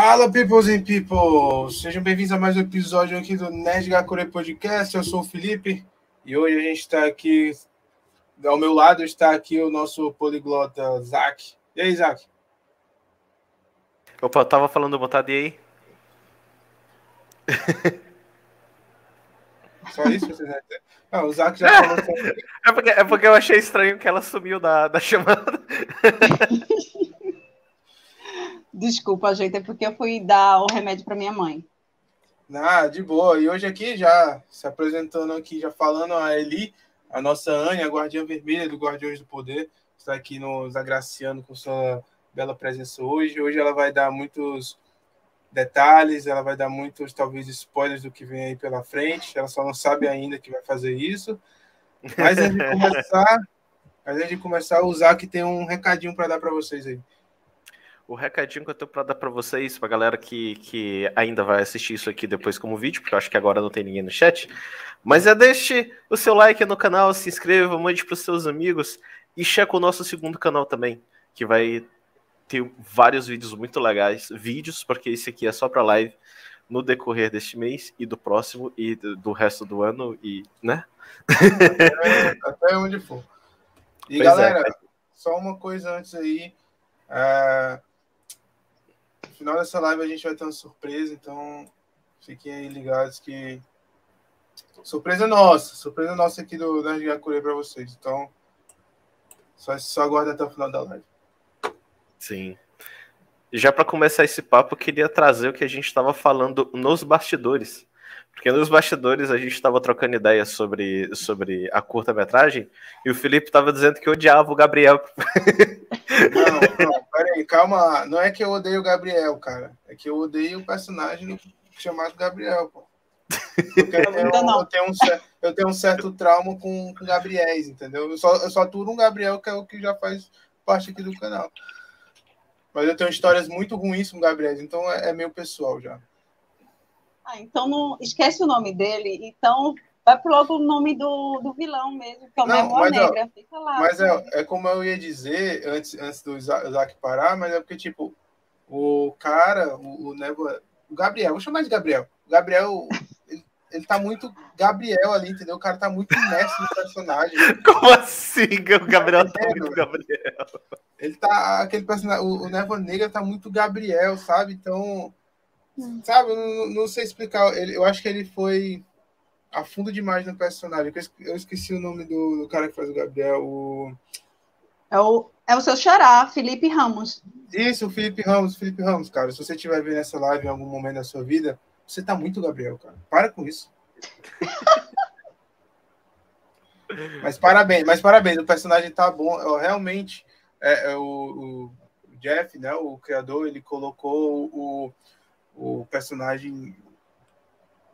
Fala, peoples and people! Sejam bem-vindos a mais um episódio aqui do Nerd Gakure Podcast. Eu sou o Felipe e hoje a gente está aqui. Ao meu lado está aqui o nosso poliglota Zac. E aí, Zac? Opa, eu tava falando botar e aí? Só isso você vai ter? Ah, o Zac já falou. é, porque, é porque eu achei estranho que ela sumiu da, da chamada. Desculpa, gente, é porque eu fui dar o remédio para minha mãe. Ah, de boa. E hoje aqui já se apresentando aqui, já falando a Eli, a nossa Anya, a guardiã vermelha do Guardiões do Poder, está aqui nos agraciando com sua bela presença hoje. Hoje ela vai dar muitos detalhes, ela vai dar muitos, talvez, spoilers do que vem aí pela frente. Ela só não sabe ainda que vai fazer isso. Mas antes de começar, antes de começar, o Zac tem um recadinho para dar para vocês aí o recadinho que eu tenho para dar para vocês, para galera que, que ainda vai assistir isso aqui depois como vídeo, porque eu acho que agora não tem ninguém no chat, mas é deixe o seu like no canal, se inscreva, mande para os seus amigos e cheque o nosso segundo canal também, que vai ter vários vídeos muito legais, vídeos, porque esse aqui é só para live no decorrer deste mês e do próximo e do resto do ano e, né? Até, até onde for. E pois é, galera, é. só uma coisa antes aí, uh, final dessa live a gente vai ter uma surpresa, então fiquem aí ligados que. Surpresa nossa, surpresa nossa aqui do Nerd Gakure para vocês. Então, só, só aguarda até o final da live. Sim. Já para começar esse papo, eu queria trazer o que a gente estava falando nos bastidores. Porque nos bastidores a gente estava trocando ideias sobre, sobre a curta-metragem e o Felipe estava dizendo que odiava o Gabriel. Não, não, peraí, calma. Não é que eu odeio o Gabriel, cara. É que eu odeio o personagem chamado Gabriel, pô. Porque eu tenho, eu, tenho um, eu tenho um certo trauma com, com Gabriéis, entendeu? Eu só, eu só aturo um Gabriel, que é o que já faz parte aqui do canal. Mas eu tenho histórias muito ruins com Gabriéis, então é, é meio pessoal já. Ah, então não esquece o nome dele, então vai pro logo o nome do, do vilão mesmo, que é o Névoa Negra. Fica lá. Mas é, é como eu ia dizer antes, antes do Isaac parar, mas é porque, tipo, o cara, o, o. O Gabriel, vou chamar de Gabriel. O Gabriel, ele, ele tá muito Gabriel ali, entendeu? O cara tá muito imerso no personagem. Como assim? O Gabriel tá, muito Gabriel. Ele tá. Aquele personagem. O, o Névoa Negra tá muito Gabriel, sabe? Então Sabe, não, não sei explicar. Ele, eu acho que ele foi a fundo demais no personagem. Eu esqueci o nome do, do cara que faz o Gabriel. O... É, o, é o seu xará, Felipe Ramos. Isso, o Felipe Ramos, Felipe Ramos, cara. Se você estiver vendo essa live em algum momento da sua vida, você tá muito Gabriel, cara. Para com isso. mas parabéns, mas parabéns, o personagem tá bom. Eu, realmente, é, é o, o, Jeff, né, o criador, ele colocou o, o personagem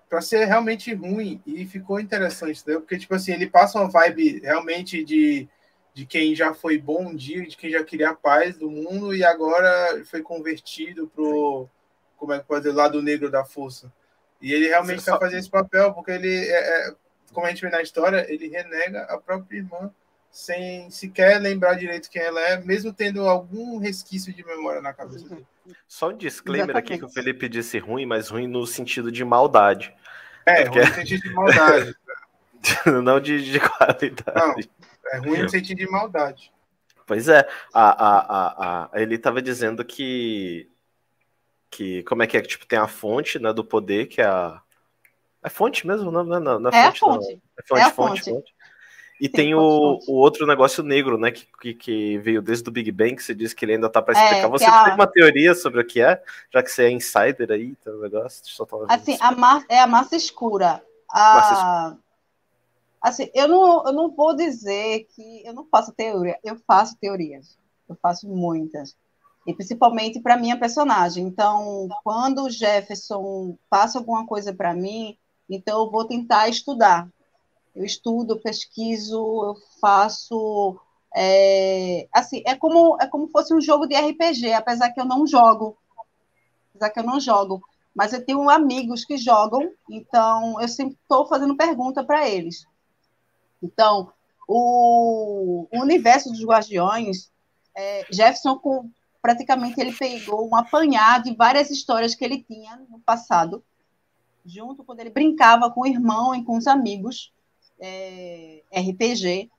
para ser realmente ruim e ficou interessante, né? Porque tipo assim, ele passa uma vibe realmente de, de quem já foi bom um dia, de quem já queria a paz do mundo e agora foi convertido pro como é que pode dizer, lado negro da força. E ele realmente está só... fazendo esse papel porque ele é, é, como a gente vê na história, ele renega a própria irmã sem sequer lembrar direito quem ela é, mesmo tendo algum resquício de memória na cabeça dele. Só um disclaimer Exatamente. aqui que o Felipe disse ruim, mas ruim no sentido de maldade. É, Porque... ruim no sentido de maldade. Não de, de qualidade. Não, é ruim no sentido de maldade. Pois é, a, a, a, a, ele estava dizendo que, que. Como é que é? Tipo, tem a fonte né, do poder, que é a. É fonte mesmo? Não, não, não, não é, é fonte, a fonte. Não. É fonte, é fonte, fonte. fonte. E tem o, o, outro negócio negro, né? Que, que, veio desde o Big Bang, que você disse que ele ainda tá para é, explicar. É, você a... tem uma teoria sobre o que é? Já que você é insider aí, então negócio. Só assim, a é a massa escura. A... Massa escura. Assim, eu não, eu não vou dizer que eu não faço teoria, eu faço teorias. Eu faço muitas. E principalmente para minha personagem. Então, quando o Jefferson passa alguma coisa para mim, então eu vou tentar estudar eu estudo, pesquiso, eu faço. É, assim, é como, é como fosse um jogo de RPG, apesar que eu não jogo. Apesar que eu não jogo. Mas eu tenho amigos que jogam, então eu sempre estou fazendo pergunta para eles. Então, o, o, universo dos Guardiões, é, Jefferson com, praticamente ele pegou um apanhado de várias histórias que ele tinha no passado, junto quando ele brincava com o irmão e com os amigos, é, RPG.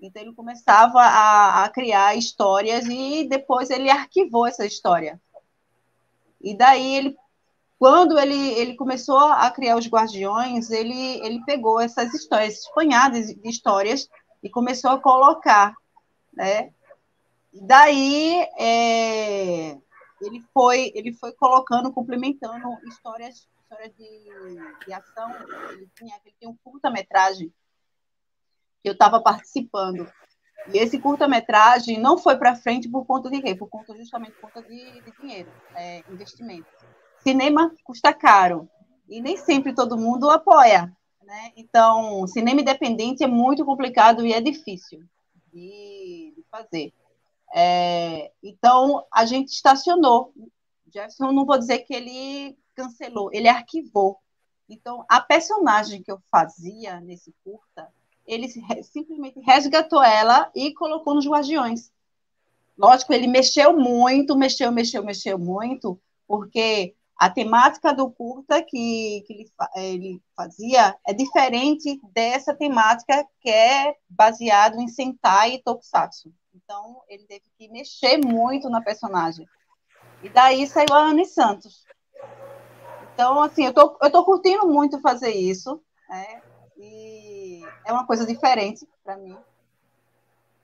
Então ele começava a, a criar histórias e depois ele arquivou essa história. E daí ele quando ele, ele começou a criar os Guardiões, ele, ele pegou essas histórias, espanhadas de histórias, e começou a colocar, né? E daí é, ele foi ele foi colocando, complementando histórias, histórias de, de ação. Ele tinha, ele tinha um curta-metragem eu estava participando. E esse curta-metragem não foi para frente por conta de quê? Por conta justamente por conta de, de dinheiro, é, investimento cinema custa caro e nem sempre todo mundo apoia. Né? Então, cinema independente é muito complicado e é difícil de, de fazer. É, então, a gente estacionou. Jefferson, não vou dizer que ele cancelou, ele arquivou. Então, a personagem que eu fazia nesse curta, ele simplesmente resgatou ela e colocou nos Guardiões. Lógico, ele mexeu muito, mexeu, mexeu, mexeu muito, porque a temática do curta que, que ele, ele, fazia é diferente dessa temática que é baseado em Sentai e Tokusatsu. Então, ele teve que mexer muito na personagem. E daí saiu a Anne Santos. Então, assim, eu tô, eu tô curtindo muito fazer isso, né? E é uma coisa diferente para mim.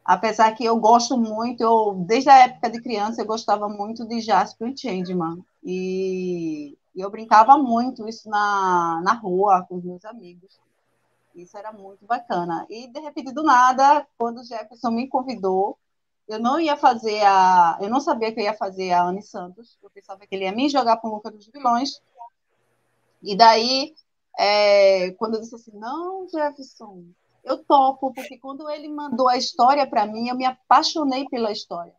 Apesar que eu gosto muito, eu, desde a época de criança, eu gostava muito de Jasper e Changeman. E, e eu brincava muito isso na, na rua com os meus amigos. Isso era muito bacana. E, de repente, do nada, quando o Jefferson me convidou, eu não ia fazer a. Eu não sabia que eu ia fazer a Anne Santos. Eu pensava que ele ia me jogar para o Luca dos Vilões. E daí, é, quando eu disse assim: não, Jefferson, eu topo, porque quando ele mandou a história para mim, eu me apaixonei pela história.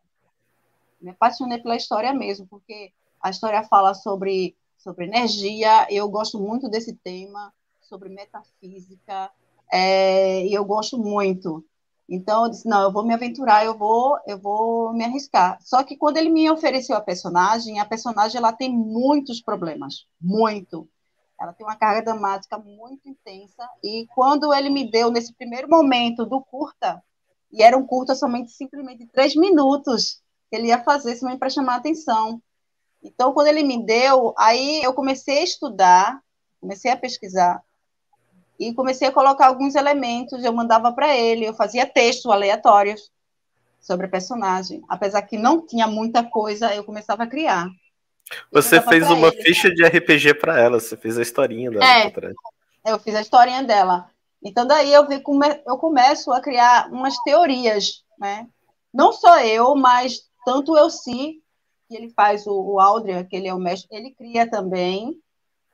Me apaixonei pela história mesmo, porque a história fala sobre, sobre energia, eu gosto muito desse tema, sobre metafísica, é, e eu gosto muito. Então eu disse, não, eu vou me aventurar, eu vou, eu vou me arriscar. Só que quando ele me ofereceu a personagem, a personagem ela tem muitos problemas, muito. Ela tem uma carga dramática muito intensa. E quando ele me deu, nesse primeiro momento do curta, e era um curta somente simplesmente três minutos, que ele ia fazer somente para chamar a atenção. Então, quando ele me deu, aí eu comecei a estudar, comecei a pesquisar, e comecei a colocar alguns elementos, eu mandava para ele, eu fazia textos aleatórios sobre a personagem. Apesar que não tinha muita coisa, eu começava a criar. Você fez uma ele. ficha de RPG para ela, você fez a historinha dela. É, eu fiz a historinha dela. Então daí eu, vi, eu começo a criar umas teorias, né? Não só eu, mas tanto eu sim, que ele faz o, o Aldria, que ele é o mestre, ele cria também.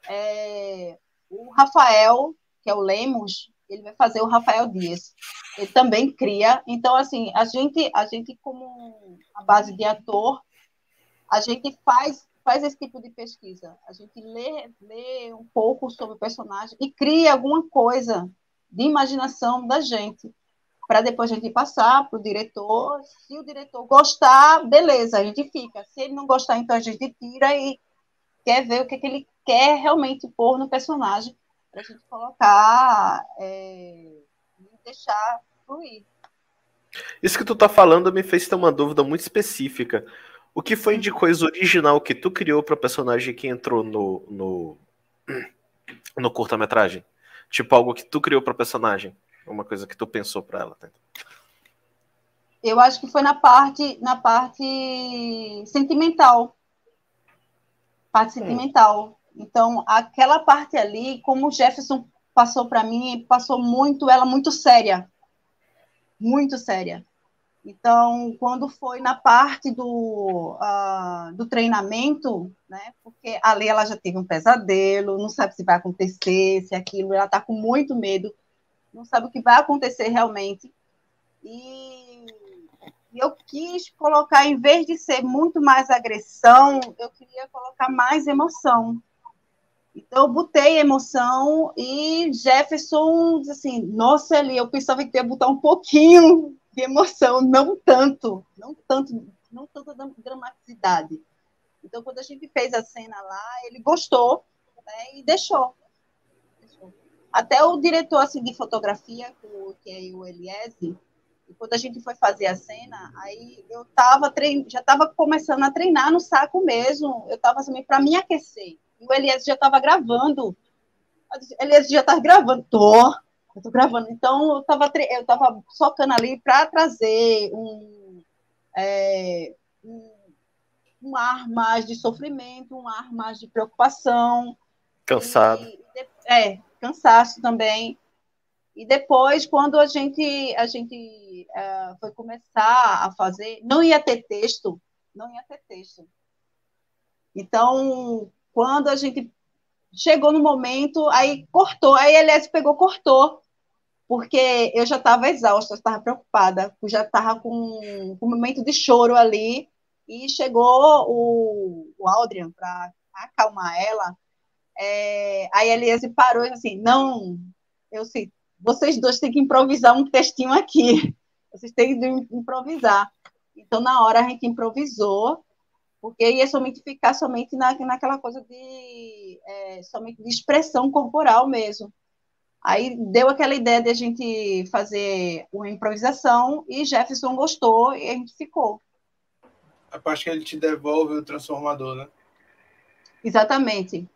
É, o Rafael, que é o Lemos, ele vai fazer o Rafael Dias. Ele também cria. Então, assim, a gente, a gente como a base de ator, a gente faz faz esse tipo de pesquisa. A gente lê, lê um pouco sobre o personagem e cria alguma coisa de imaginação da gente, para depois a gente passar para o diretor. Se o diretor gostar, beleza, a gente fica. Se ele não gostar, então a gente tira e quer ver o que, é que ele quer realmente pôr no personagem, para a gente colocar é, e deixar fluir. Isso que tu tá falando me fez ter uma dúvida muito específica. O que foi de coisa original que tu criou para personagem que entrou no no, no curta-metragem? Tipo algo que tu criou para personagem, uma coisa que tu pensou para ela. Tá? Eu acho que foi na parte na parte sentimental. Parte hum. sentimental. Então, aquela parte ali, como o Jefferson passou para mim, passou muito, ela muito séria. Muito séria. Então, quando foi na parte do, uh, do treinamento, né, porque ali ela já teve um pesadelo, não sabe se vai acontecer, se aquilo, ela está com muito medo, não sabe o que vai acontecer realmente. E eu quis colocar, em vez de ser muito mais agressão, eu queria colocar mais emoção. Então, eu botei emoção e Jefferson disse assim: Nossa, ali, eu pensava que ia botar um pouquinho de emoção, não tanto, não tanto não tanta dramaticidade. Então, quando a gente fez a cena lá, ele gostou né, e deixou. Até o diretor assim, de fotografia, que é o Eliese, quando a gente foi fazer a cena, aí eu tava trein... já estava começando a treinar no saco mesmo. Eu estava assim, para me aquecer. E o Elias já estava gravando. Elias já estava gravando. Tô, eu tô gravando. Então eu estava tre... eu tava socando ali para trazer um, é, um, um ar mais de sofrimento, um ar mais de preocupação. Cansado. E, é, cansaço também. E depois, quando a gente, a gente uh, foi começar a fazer, não ia ter texto, não ia ter texto. Então, quando a gente chegou no momento, aí cortou, aí a pegou, cortou, porque eu já estava exausta, estava preocupada, já estava com, com um momento de choro ali, e chegou o, o Aldrian para acalmar ela, é, aí a Eliase parou e disse assim, não, eu sei, vocês dois têm que improvisar um textinho aqui. Vocês têm que improvisar. Então, na hora, a gente improvisou, porque ia somente ficar somente na, naquela coisa de, é, somente de expressão corporal mesmo. Aí deu aquela ideia de a gente fazer uma improvisação e Jefferson gostou e a gente ficou. A parte que ele te devolve o transformador, né? Exatamente.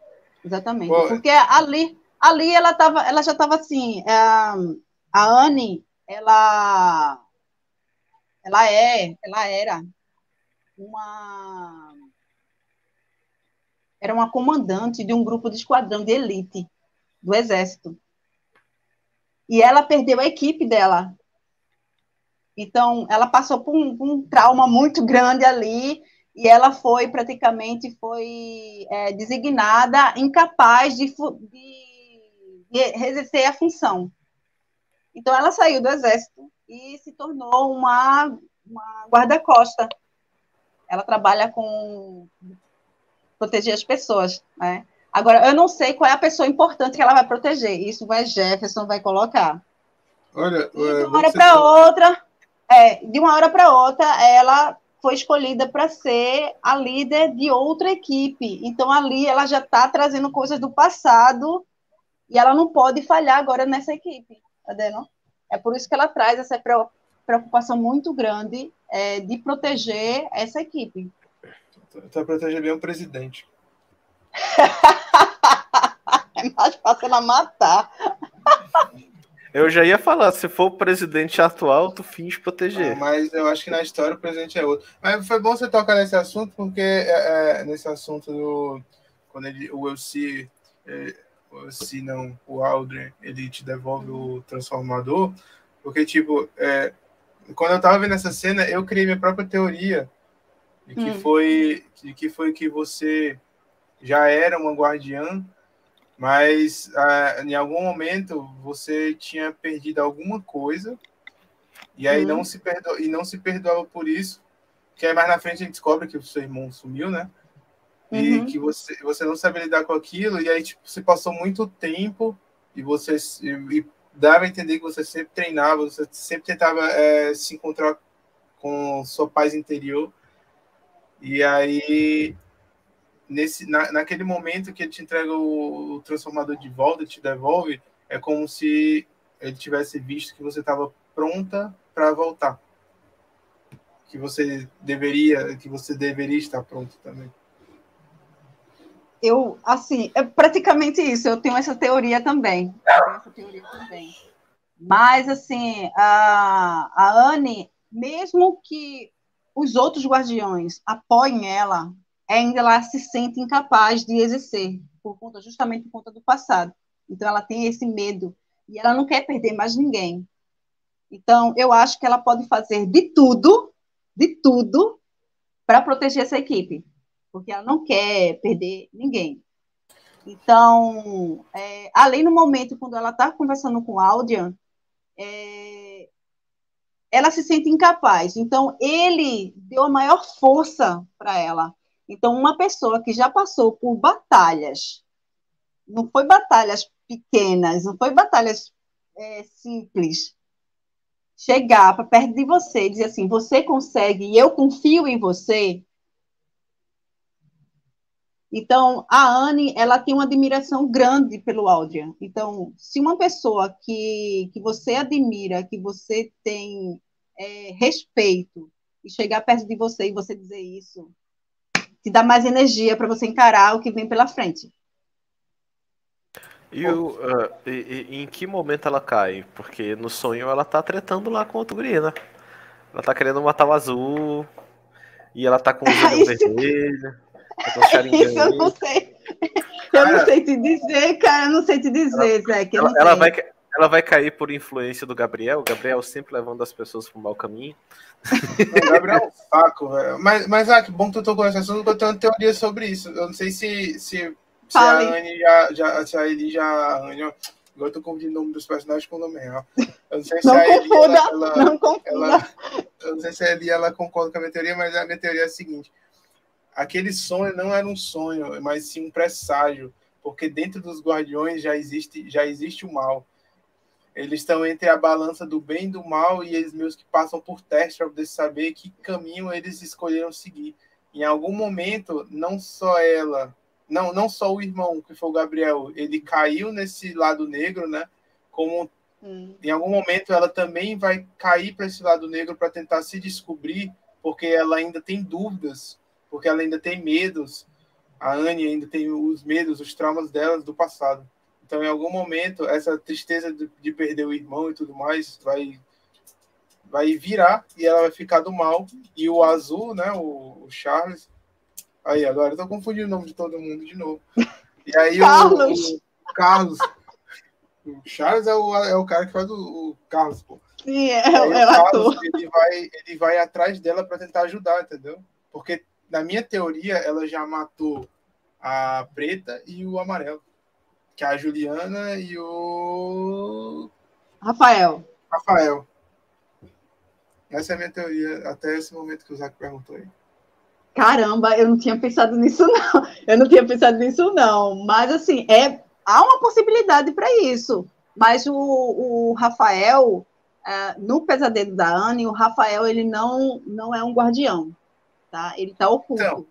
Exatamente. Porque ali, ali ela, tava, ela já estava assim, é, a Anne, ela, ela é, ela era uma era uma comandante de um grupo de esquadrão de elite do exército. E ela perdeu a equipe dela. Então, ela passou por um, um trauma muito grande ali e ela foi praticamente foi é, designada incapaz de, de exercer a função. Então, ela saiu do exército e se tornou uma, uma guarda-costa. Ela trabalha com proteger as pessoas, né? Agora, eu não sei qual é a pessoa importante que ela vai proteger. Isso vai Jefferson vai colocar. Olha, de uma hora para outra, é, de uma hora para outra, ela foi escolhida para ser a líder de outra equipe. Então, ali ela já está trazendo coisas do passado e ela não pode falhar agora nessa equipe, tá vendo? É por isso que ela traz essa preocupação muito grande é, de proteger essa equipe. Está proteger bem o presidente. é mais fácil ela matar. Eu já ia falar, se for o presidente atual, tu finge proteger. mas eu acho que na história o presidente é outro. Mas foi bom você tocar nesse assunto, porque é, é, nesse assunto do. Quando ele, o UC é, se não o Aldrin ele te devolve o transformador, porque tipo, é, quando eu tava vendo essa cena, eu criei minha própria teoria de que hum. foi de que foi que você já era uma guardiã, mas ah, em algum momento você tinha perdido alguma coisa e aí hum. não se perdo e não se perdoava por isso, que aí mais na frente a gente descobre que o seu irmão sumiu, né? e uhum. que você, você não sabe lidar com aquilo, e aí tipo, você passou muito tempo e você e, e dava a entender que você sempre treinava, você sempre tentava é, se encontrar com sua paz interior. E aí, nesse, na, naquele momento que ele te entrega o, o transformador de volta, te devolve, é como se ele tivesse visto que você estava pronta para voltar. Que você deveria, que você deveria estar pronto também eu, assim, é praticamente isso. Eu tenho essa teoria também. essa teoria também. Mas, assim, a, a Anne, mesmo que os outros guardiões apoiem ela, ainda ela se sente incapaz de exercer, por conta, justamente por conta do passado. Então, ela tem esse medo e ela não quer perder mais ninguém. Então, eu acho que ela pode fazer de tudo, de tudo, para proteger essa equipe porque ela não quer perder ninguém. Então, é, além no momento quando ela está conversando com o Aldian, é, ela se sente incapaz. Então, ele deu a maior força para ela. Então, uma pessoa que já passou por batalhas, não foi batalhas pequenas, não foi batalhas é, simples, chegar para perto de você e dizer assim, você consegue e eu confio em você. Então, a Anne, ela tem uma admiração grande pelo Aldrian. Então, se uma pessoa que, que você admira, que você tem é, respeito, e chegar perto de você e você dizer isso, te dá mais energia para você encarar o que vem pela frente. E, o, uh, e, e, em que momento ela cai? Porque no sonho ela tá tretando lá com o guri, né? Ela tá querendo matar o azul. E ela tá com o olho vermelho. Tá Isso eu não sei. Eu cara, não sei te dizer, cara. Eu não sei te dizer, ela, Zé. Que ela, ela vai, ela vai cair por influência do Gabriel. O Gabriel sempre levando as pessoas pro mau caminho. O Gabriel é um saco, velho. Mas, mas ah, que bom que tu tocou nesse assunto, eu tenho uma teoria sobre isso. Eu não sei se, se se a Anne já, já, se a Eli já. Agora eu tô confundindo o nome dos personagens com o nome real. Eu não sei se não a Eli. Confunda, ela, não confunda. Ela, eu não sei se a Eli ela concorda com a minha teoria, mas a minha teoria é a seguinte: aquele sonho não era um sonho, mas sim um presságio, porque dentro dos guardiões já existe, já existe o mal. Eles estão entre a balança do bem e do mal, e eles meus que passam por teste para poder saber que caminho eles escolheram seguir. Em algum momento, não só ela, não, não só o irmão, que foi o Gabriel, ele caiu nesse lado negro, né? Como hum. em algum momento ela também vai cair para esse lado negro para tentar se descobrir, porque ela ainda tem dúvidas, porque ela ainda tem medos. A Anne ainda tem os medos, os traumas delas do passado. Então, em algum momento, essa tristeza de, de perder o irmão e tudo mais vai vai virar e ela vai ficar do mal. E o azul, né, o, o Charles, Aí, agora eu tô confundindo o nome de todo mundo de novo. E aí Carlos. O, o Carlos. O Charles é o, é o cara que faz o, o Carlos, pô. Sim, é, é o Carlos, ator. Ele vai, ele vai atrás dela para tentar ajudar, entendeu? Porque, na minha teoria, ela já matou a preta e o amarelo. Que é a Juliana e o. Rafael. Rafael. Essa é a minha teoria, até esse momento que o Zac perguntou aí caramba, eu não tinha pensado nisso, não. Eu não tinha pensado nisso, não. Mas, assim, é, há uma possibilidade para isso. Mas o, o Rafael, é, no pesadelo da Anne, o Rafael, ele não, não é um guardião, tá? Ele está oculto. Então,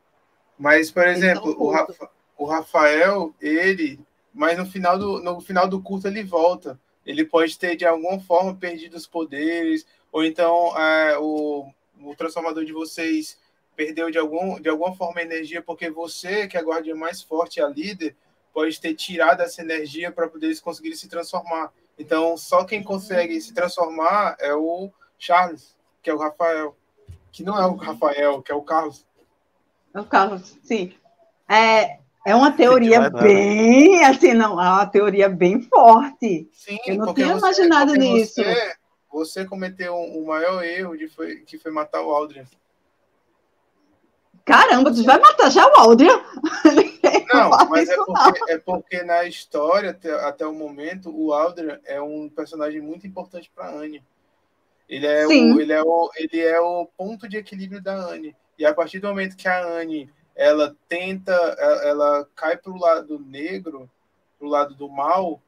mas, por tá exemplo, tá o, Rafa, o Rafael, ele... Mas no final, do, no final do curso ele volta. Ele pode ter, de alguma forma, perdido os poderes, ou então é, o, o transformador de vocês perdeu de, algum, de alguma forma energia, porque você, que é a guardiã mais forte, a líder, pode ter tirado essa energia para poder eles conseguirem se transformar. Então, só quem consegue se transformar é o Charles, que é o Rafael. Que não é o Rafael, que é o Carlos. É o Carlos, sim. É, é uma teoria bem, assim, não, é uma teoria bem forte. Sim, Eu não tinha você, imaginado nisso. Você, você cometeu o um, um maior erro de foi, que foi matar o Aldrin. Caramba, tu vai matar já o Aldria? Não, mas é porque, é porque, na história, até, até, o momento, o Aldria é um personagem muito importante para Anne. Ele é, o, ele, é o, ele é o ponto de equilíbrio da Anne. E a partir do momento que a Anne ela tenta, ela, ela cai para o lado negro, para o lado do mal,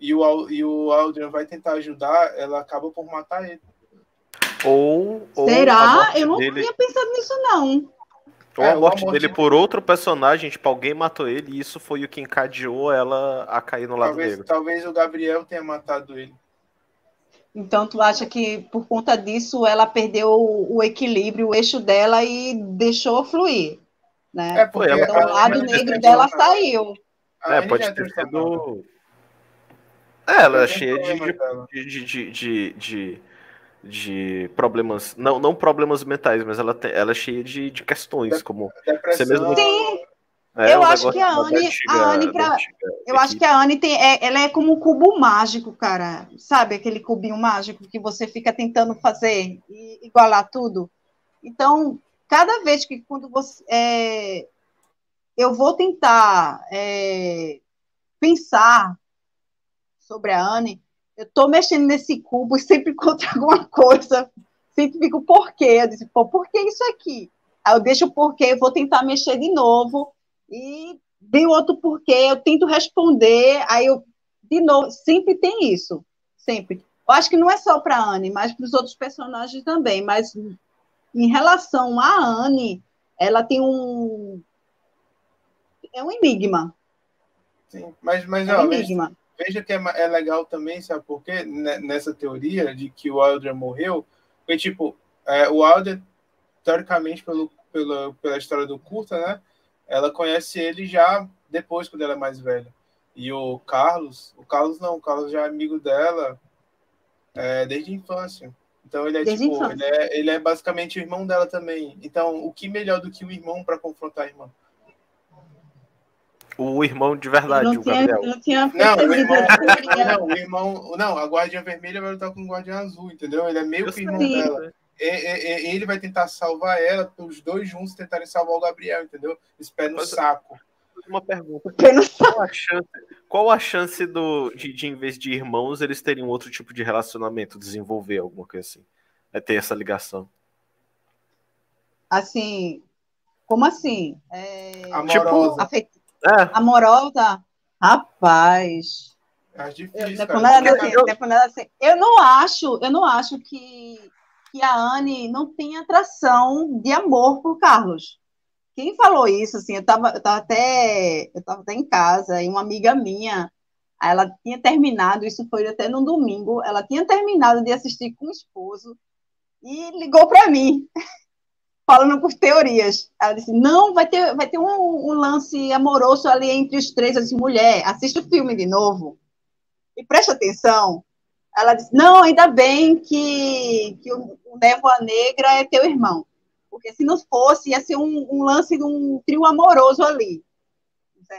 e o, e o Aldrin vai tentar ajudar, ela acaba por matar ele. Ou, ou Será? Eu não dele... tinha pensado nisso, não. Ou é, a morte dele por outro personagem, tipo, alguém matou ele e isso foi o que encadeou ela a cair no lado talvez, negro. Talvez o Gabriel tenha matado ele. Então tu acha que por conta disso ela perdeu o equilíbrio, o eixo dela e deixou fluir, né? É porque então o lado negro dela saiu. É, pode ter sido... É, ela é cheia de, de, de, de, de de problemas, não, não problemas mentais, mas ela, tem, ela é cheia de, de questões, como você mesmo. Sim. É, eu um acho que a Anne, a Anne pra, eu acho que a Anne tem, é, ela é como um cubo mágico, cara. Sabe aquele cubinho mágico que você fica tentando fazer e igualar tudo? Então, cada vez que quando você é, eu vou tentar é, pensar sobre a Anne, eu estou mexendo nesse cubo e sempre encontro alguma coisa, sempre fico porquê. Eu disse, pô, por que isso aqui? Aí eu deixo o porquê, eu vou tentar mexer de novo e vem outro porquê, eu tento responder, aí eu, de novo, sempre tem isso, sempre. Eu acho que não é só para a Anne, mas para os outros personagens também. Mas em relação à Anne, ela tem um. É um enigma. Sim, mas, mas é um enigma. Veja, veja que é, é, legal também, sabe por quê? Nessa teoria de que o Wilder morreu, porque, tipo, é, o Wilder, teoricamente, pelo, pela, pela história do curta, né? Ela conhece ele já depois, quando ela é mais velha. E o Carlos, o Carlos não, o Carlos já é amigo dela é, desde a infância. Então ele é desde tipo, ele é, ele é basicamente o irmão dela também. Então, o que melhor do que o irmão para confrontar a irmã? O irmão de verdade, não o tinha, Gabriel. Não, tinha não, o irmão, não, o irmão, não, a guardiã vermelha vai lutar com o guardião azul, entendeu? Ele é meio que irmão dela. ele vai tentar salvar ela, os dois juntos tentarem salvar o Gabriel, entendeu? Esse pé no Mas, saco uma pergunta. Qual a chance, qual a chance do, de, de, em vez de irmãos, eles terem um outro tipo de relacionamento, desenvolver alguma coisa assim? É ter essa ligação. Assim, como assim? É... Amorosa. Tipo, afet... é. Amorosa? Rapaz. É difícil, eu, assim, eu não acho, eu não acho que, que a Anne não tem atração de amor por Carlos. Quem falou isso, assim, eu estava eu tava até, eu tava até em casa, e uma amiga minha, ela tinha terminado, isso foi até no domingo, ela tinha terminado de assistir com o esposo e ligou para mim, falando por teorias. Ela disse: Não, vai ter, vai ter um, um, lance amoroso ali entre os três. Eu disse: Mulher, assiste o filme de novo e preste atenção. Ela disse: Não, ainda bem que, que o, o Névoa Negra é teu irmão porque se não fosse, ia ser um, um lance de um trio amoroso ali.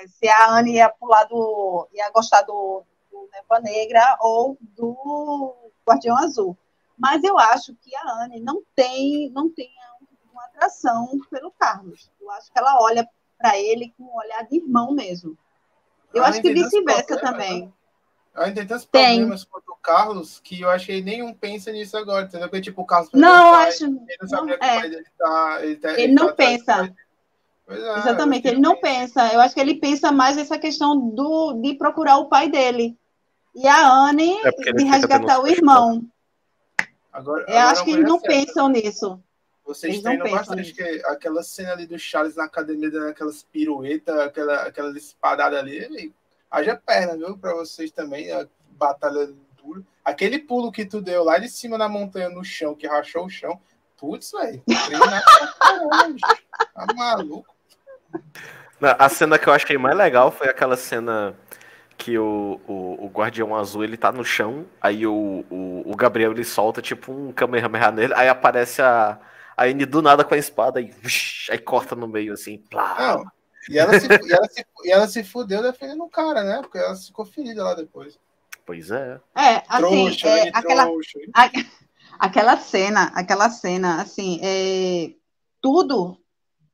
Se a Anne ia pular do. ia gostar do, do Neva Negra ou do Guardião Azul. Mas eu acho que a Anne não tem, não tem uma atração pelo Carlos. Eu acho que ela olha para ele com um olhar de irmão mesmo. Eu acho que vice-versa também. Né? Ainda tem tantos problemas quanto o Carlos que eu acho que nenhum pensa nisso agora, entendeu? Porque, tipo, o Carlos. Não, pai, acho. Ele não sabe não, é. ele tá. Ele, tá, ele, ele não tá pensa. É, Exatamente, ele não pensa. pensa. Eu acho que ele pensa mais essa questão do, de procurar o pai dele. E a Anne é de resgatar o irmão. Agora, eu acho que eles não pensam nisso. Vocês eles treinam bastante que, aquela cena ali do Charles na academia, dando aquelas piruetas, aquela, aquela espadada ali. Haja perna, viu? Para vocês também, a batalha dura. Aquele pulo que tu deu lá de cima na montanha no chão, que rachou o chão. Putz, velho. Tá maluco. A cena que eu achei mais legal foi aquela cena que o, o, o, Guardião Azul ele tá no chão, aí o, o, o Gabriel ele solta tipo um Kamehameha nele, aí aparece a, a N do nada com a espada e aí corta no meio assim. Plá. Não, e ela se, e ela se, e ela se fudeu defendendo o cara, né? Porque ela ficou ferida lá depois. Pois é. É, assim, trouxa, é, aquela, a, aquela cena, aquela cena, assim, é, tudo,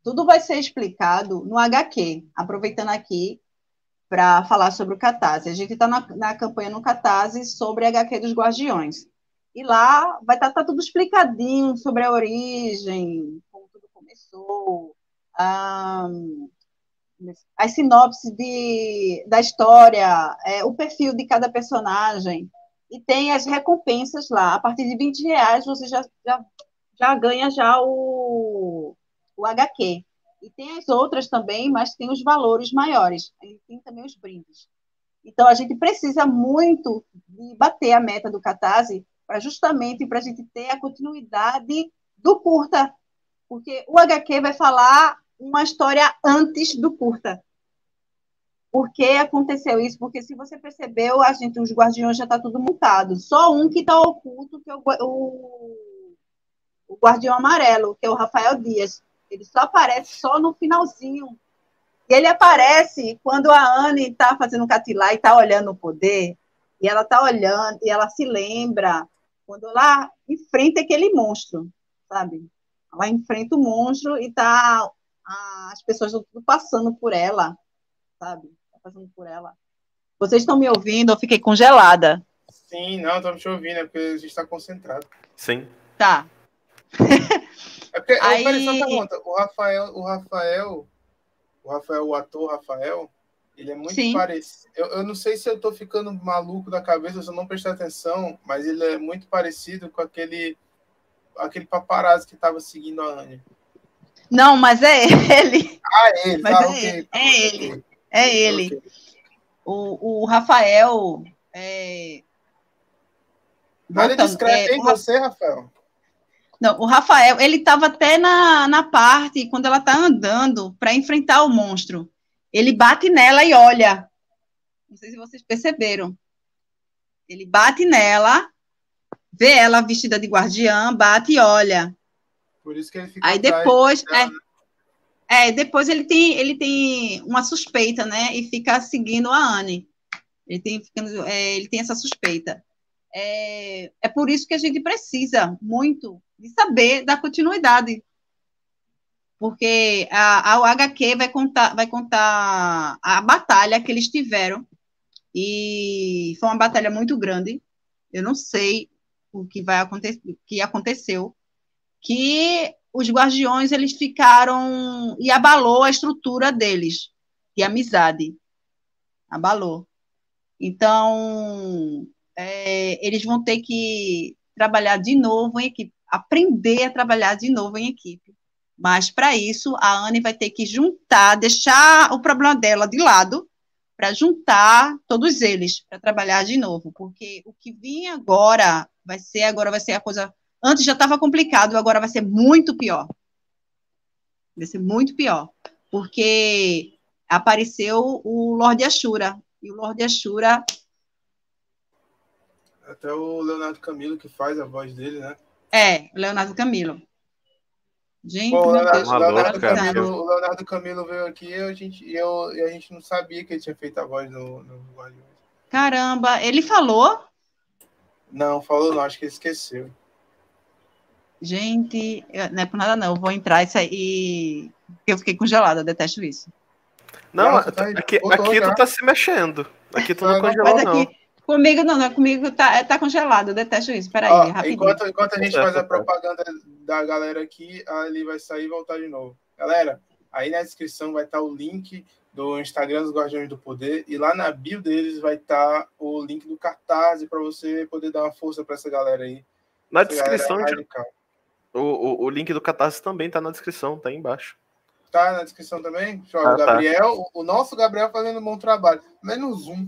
tudo vai ser explicado no HQ. Aproveitando aqui para falar sobre o Catarse. A gente está na, na campanha no Catarse sobre a HQ dos Guardiões. E lá vai estar tá, tá tudo explicadinho sobre a origem, como tudo começou, um, as sinopses de, da história, é, o perfil de cada personagem, e tem as recompensas lá. A partir de 20 reais você já, já, já ganha já o, o HQ. E tem as outras também, mas tem os valores maiores. E tem também os brindes. Então, a gente precisa muito de bater a meta do Catarse para justamente para a gente ter a continuidade do curta. Porque o HQ vai falar uma história antes do curta. Por que aconteceu isso? Porque se você percebeu, a gente, os guardiões já está tudo montado. Só um que está oculto, que é o, o, o, guardião amarelo, que é o Rafael Dias. Ele só aparece só no finalzinho. E ele aparece quando a Anne está fazendo catilá e está olhando o poder. E ela está olhando, e ela se lembra quando ela enfrenta aquele monstro, sabe? Ela enfrenta o monstro e está as pessoas estão tudo passando por ela, sabe? Tá passando por ela. Vocês estão me ouvindo? Eu fiquei congelada. Sim, não, estamos te ouvindo, é porque a gente está concentrado. Sim. Tá. É porque, Aí... só pergunta, o Rafael, o Rafael, o Rafael, o ator Rafael, Ele é muito Sim. parecido. Eu, eu não sei se eu tô ficando maluco da cabeça, se eu não prestar atenção, mas ele é muito parecido com aquele aquele paparazzo que tava seguindo a Anne. Não, mas é ele. Ah, é ele. Mas ah, é, okay. ele. é ele. É ele. Okay. O, o Rafael. É... Mas ele discreto, é, em você, Rafael? Não, o Rafael, ele estava até na, na parte, quando ela está andando para enfrentar o monstro. Ele bate nela e olha. Não sei se vocês perceberam. Ele bate nela, vê ela vestida de guardiã, bate e olha. Por isso que ele fica Aí depois, é, é, depois ele tem, ele tem uma suspeita, né? E fica seguindo a Anne. Ele tem, ficando, é, ele tem essa suspeita. É, é por isso que a gente precisa muito de saber da continuidade. Porque a, a HQ vai contar, vai contar a batalha que eles tiveram. E foi uma batalha muito grande. Eu não sei o que vai acontecer, que aconteceu, que os guardiões eles ficaram e abalou a estrutura deles de amizade, abalou. Então é, eles vão ter que trabalhar de novo em equipe, aprender a trabalhar de novo em equipe. Mas para isso a Anne vai ter que juntar, deixar o problema dela de lado para juntar todos eles para trabalhar de novo, porque o que vinha agora vai ser agora vai ser a coisa Antes já estava complicado, agora vai ser muito pior. Vai ser muito pior. Porque apareceu o Lorde Ashura. E o Lorde Ashura. Até o Leonardo Camilo que faz a voz dele, né? É, o Leonardo Camilo. Gente, Pô, o, Leonardo, Leonardo Camilo, o Leonardo Camilo veio aqui e a gente, e eu, e a gente não sabia que ele tinha feito a voz no, no Caramba, ele falou? Não, falou não, acho que ele esqueceu. Gente, não é por nada não, eu vou entrar isso aí. Eu fiquei congelada, detesto isso. Não, Nossa, tá aqui, aqui tu tá se mexendo. Aqui tu não, não congelou, aqui, não. Comigo não, não, é comigo tá, tá congelado, eu detesto isso. Peraí, Ó, rapidinho. Enquanto, enquanto a gente faz a propaganda da galera aqui, ali vai sair e voltar de novo. Galera, aí na descrição vai estar o link do Instagram dos Guardiões do Poder e lá na bio deles vai estar o link do cartaz para você poder dar uma força para essa galera aí. Na descrição, galera o, o, o, link do Catarse também tá na descrição, tá aí embaixo. Tá na descrição também? Ah, o tá. Gabriel, tá. o, nosso Gabriel fazendo um bom trabalho. Menos um.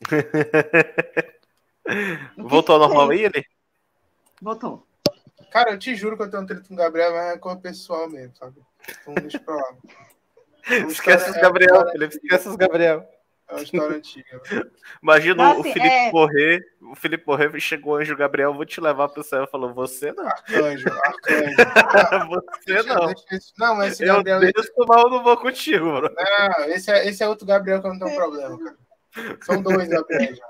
Voltou ao normal aí, ele? Voltou. Cara, eu te juro que eu tenho um treta com o Gabriel, mas é com o pessoal mesmo, sabe? Então deixa pra lá. esquece os Gabriel, é, Felipe, esquece os Gabriel. É uma história antiga. Imagina assim, o Felipe é... o Felipe morrer e chegou o anjo Gabriel, vou te levar pro céu. Falou, você não. Arcanjo, arcanjo. você não. Não, mas esse Gabriel. Eu desço, mas eu não vou contigo, bro. Não, esse é, esse é outro Gabriel que eu não tenho problema, cara. São dois Gabriel já.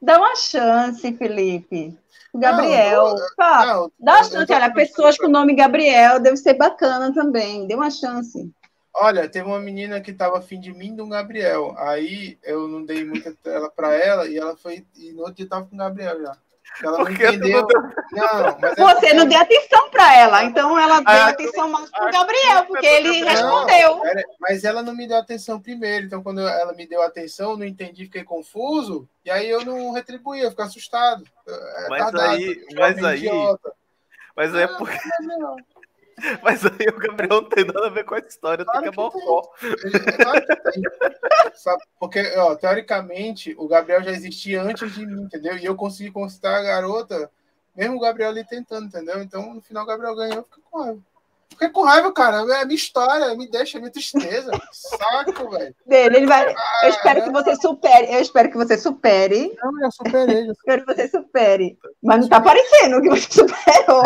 Dá uma chance, Felipe. Gabriel. Não, Pá, não, dá uma chance. Olha, pessoas com o nome Gabriel deve ser bacana também. Dê uma chance. Olha, teve uma menina que estava afim de mim de um Gabriel. Aí eu não dei muita tela para ela e ela foi. E no outro dia tava com o Gabriel já. Ela não entendeu. Não, mas é Você não deu atenção para ela, então ela deu ah, atenção mais para o Gabriel, porque ele não, respondeu. Era, mas ela não me deu atenção primeiro, então quando ela me deu atenção, eu não entendi, fiquei confuso, e aí eu não retribuí, eu fiquei assustado. É mas aí, mas aí, idiota. mas é ah, porque. Não, mas aí o Gabriel não tem nada a ver com a história, claro tem que é bocó. Sabe? Porque, ó, teoricamente, o Gabriel já existia antes de mim, entendeu? E eu consegui conquistar a garota, mesmo o Gabriel ali tentando, entendeu? Então, no final, o Gabriel ganhou, fica com raiva. Fiquei com raiva, cara. É minha história, me deixa, é minha tristeza. Saco, velho. Dele, ele vai. eu espero que você supere. Eu espero que você supere. Não, eu superei. Eu espero que você supere. Mas não tá aparecendo que você superou.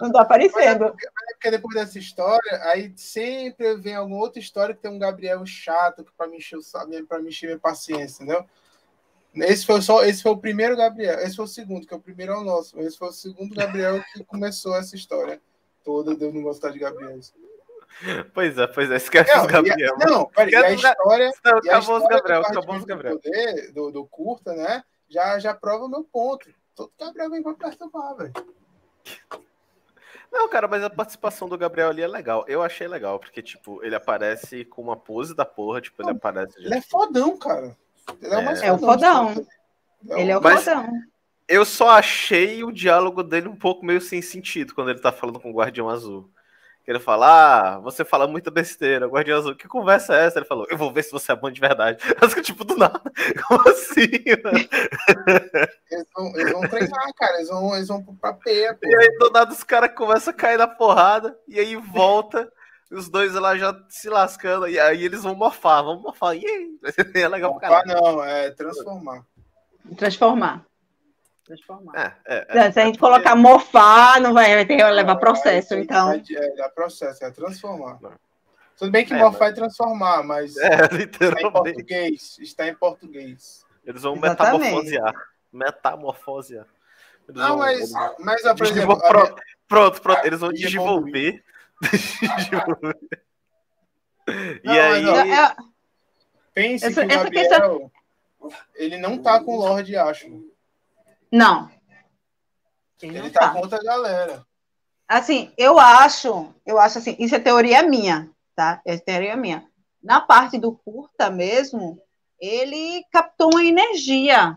Não tá aparecendo. Mas é porque depois dessa história, aí sempre vem alguma outra história que tem um Gabriel chato para me encher, para me encher minha paciência, entendeu? Esse foi só, esse foi o primeiro Gabriel, esse foi o segundo, que é o primeiro é o nosso, esse foi o segundo Gabriel que começou essa história toda de eu não gostar de Gabriel. Pois é, pois é, esquece não, os Gabriel. A, não, peraí, a história, não, e a história os Gabriel, acabou os Gabriel. Do, poder, do, do curta, né? Já, já prova o meu ponto. Todo Gabriel vem pra perturbar, velho. Não, cara, mas a participação do Gabriel ali é legal. Eu achei legal, porque, tipo, ele aparece com uma pose da porra, tipo, ele aparece. Ele é fodão, cara. Ele é, é, é o fodão. Ele é o mas fodão. Eu só achei o diálogo dele um pouco meio sem sentido quando ele tá falando com o Guardião Azul. Ele fala, ah, você fala muita besteira, Guardião Azul, que conversa é essa? Ele falou, eu vou ver se você é bom de verdade. Eu fico tipo, do nada, como assim? Eles vão, eles vão treinar, cara, eles vão, eles vão pra pé. E aí, do nada, os caras começam a cair na porrada, e aí volta, os dois lá já se lascando, e aí eles vão morfar, vão morfar, e aí? É legal pra caralho. não, é transformar. Transformar transformar. É, é, é, se a gente colocar mofar, não vai, vai ter que levar processo, então. É, dá processo, é transformar. Não. Tudo bem que é, mofar mas... é transformar, mas é, está em português. Está em português. Eles vão Exatamente. metamorfosear. Metamorfosear. Eles não, vão, mas, eles... mas por exemplo, pronto, pronto, pronto, eles vão desenvolver. e não, aí. Não, pense essa, que o Gabriel, questão... ele não tá com o Lorde Ashman. Não. Ele, ele tá, tá contra a galera. Assim, eu acho, eu acho assim, isso é teoria minha, tá? É teoria minha. Na parte do curta mesmo, ele captou uma energia.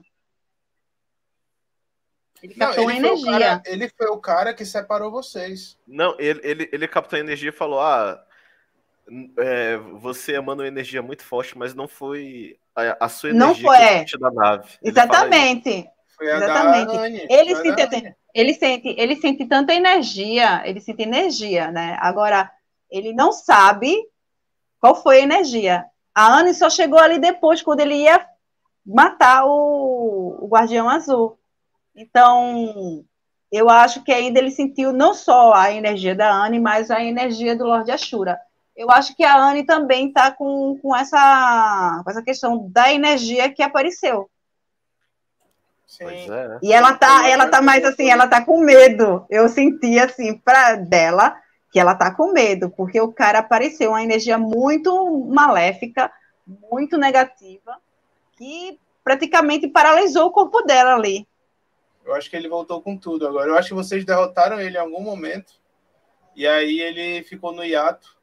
Ele captou Não, ele uma energia. Cara, ele foi o cara que separou vocês. Não, ele, ele, ele captou a energia e falou: ah, é, você emana uma energia muito forte, mas não foi a, a sua energia não foi. que da nave. Exatamente. Foi a Exatamente. Da Anne. Ele, sente, ele, sente, ele sente tanta energia, ele sente energia, né? Agora, ele não sabe qual foi a energia. A Anne só chegou ali depois, quando ele ia matar o, o Guardião Azul. Então, eu acho que ainda ele sentiu não só a energia da Anne, mas a energia do Lorde Ashura. Eu acho que a Anne também está com, com, essa, com essa questão da energia que apareceu. É. E ela tá, ela tá mais assim, ela tá com medo. Eu senti assim para dela que ela tá com medo, porque o cara apareceu uma energia muito maléfica, muito negativa, que praticamente paralisou o corpo dela ali. Eu acho que ele voltou com tudo agora. Eu acho que vocês derrotaram ele em algum momento. E aí ele ficou no hiato.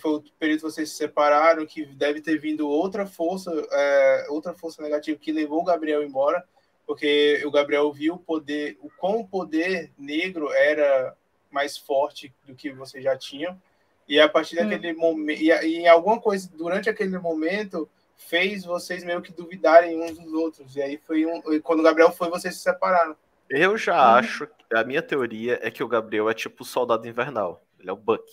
Foi o período que vocês se separaram, que deve ter vindo outra força, é, outra força negativa que levou o Gabriel embora porque o Gabriel viu o poder, o quão o poder negro era mais forte do que vocês já tinham. E a partir hum. daquele momento, e, e em alguma coisa durante aquele momento fez vocês meio que duvidarem uns dos outros. E aí foi um, quando o Gabriel foi, vocês se separaram. Eu já hum. acho, a minha teoria é que o Gabriel é tipo o soldado invernal. Ele é o Buck.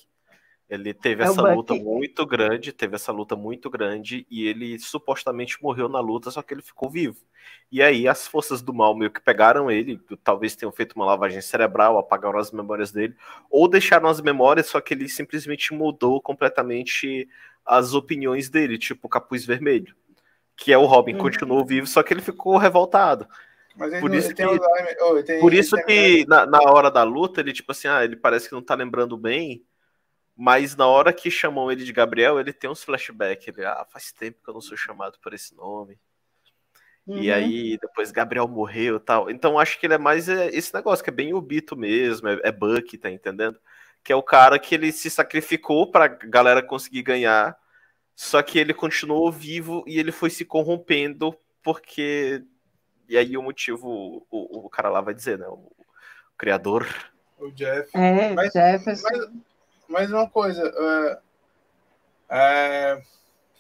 Ele teve é essa luta muito grande, teve essa luta muito grande e ele supostamente morreu na luta, só que ele ficou vivo. E aí as forças do mal meio que pegaram ele, talvez tenham feito uma lavagem cerebral, apagaram as memórias dele, ou deixaram as memórias, só que ele simplesmente mudou completamente as opiniões dele, tipo o capuz vermelho. Que é o Robin, uhum. continuou vivo, só que ele ficou revoltado. por isso que, oh, tem, por isso que na, na hora da luta, ele, tipo assim, ah, ele parece que não tá lembrando bem mas na hora que chamam ele de Gabriel, ele tem uns flashbacks. Ele, ah, faz tempo que eu não sou chamado por esse nome. Uhum. E aí, depois Gabriel morreu e tal. Então, acho que ele é mais é, esse negócio, que é bem Obito mesmo, é, é Buck, tá entendendo? Que é o cara que ele se sacrificou pra galera conseguir ganhar, só que ele continuou vivo e ele foi se corrompendo porque. E aí o motivo, o, o cara lá vai dizer, né? O, o criador. O Jeff. É, mas, Jefferson. Mas, mas uma coisa, uh, uh,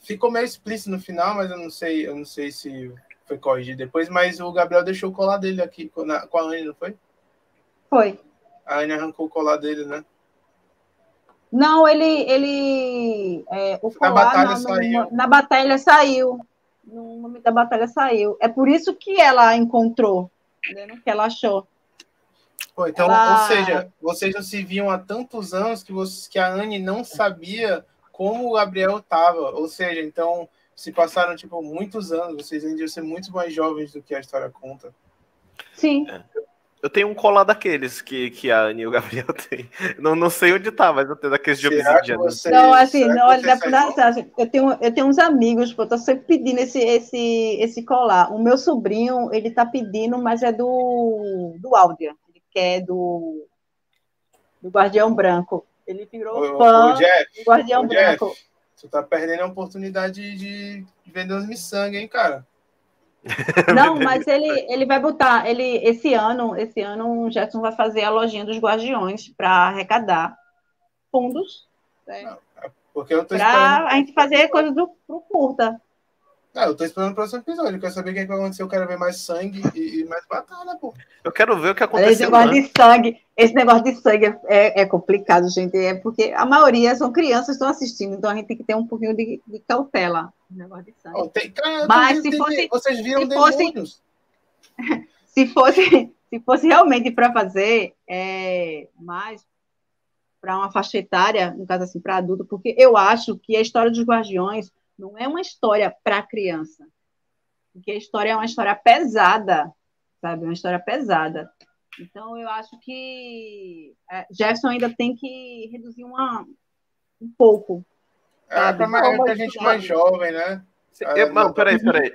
ficou meio explícito no final, mas eu não sei, eu não sei se foi corrigido depois, mas o Gabriel deixou o colar dele aqui com a, com a Anne, não foi? Foi. A Anne arrancou o colar dele, né? Não, ele. ele é, o colar, na batalha saiu. na batalha saiu. No momento da batalha saiu. É por isso que ela encontrou, né, que ela achou. Pô, então, ela... ou seja, vocês não se viam há tantos anos que, vocês, que a Anne não sabia como o Gabriel estava. Ou seja, então se passaram tipo muitos anos, vocês ainda ser muito mais jovens do que a história conta. Sim. É. Eu tenho um colar daqueles que, que a Anne e o Gabriel têm. Não, não sei onde tá, mas eu tenho daqueles de obsidiana. Não, assim, não, olha, eu, tenho, eu tenho uns amigos, eu tô sempre pedindo esse, esse, esse colar. O meu sobrinho, ele tá pedindo, mas é do, do áudio que é do. do Guardião Branco. Ele virou fã Jeff, do Guardião Branco. Jeff, tu tá perdendo a oportunidade de, de vender uns miçangue, hein, cara? Não, mas ele, ele vai botar, ele esse ano, esse ano o Jetson vai fazer a lojinha dos Guardiões para arrecadar fundos. Né? Não, é porque eu tô pra esperando... a gente fazer coisa do pro curta. Ah, eu tô esperando o próximo episódio. Eu quero saber o que, é que vai acontecer. Eu quero ver mais sangue e, e mais batalha, pô. Eu quero ver o que aconteceu. Esse negócio de sangue, esse negócio de sangue é, é, complicado, gente. É porque a maioria são crianças que estão assistindo, então a gente tem que ter um pouquinho de, de cautela. Negócio de sangue. Oh, tem, cara, Mas se fosse. Vocês viram se demônios. Fosse, se fosse, se fosse realmente para fazer é, mais para uma faixa etária, no caso assim, para adulto, porque eu acho que a história dos Guardiões não é uma história para criança. Porque a história é uma história pesada, sabe? Uma história pesada. Então, eu acho que é, Jefferson ainda tem que reduzir uma, um pouco. É, para mais, gente mais jovem, né? Eu, não, peraí, peraí.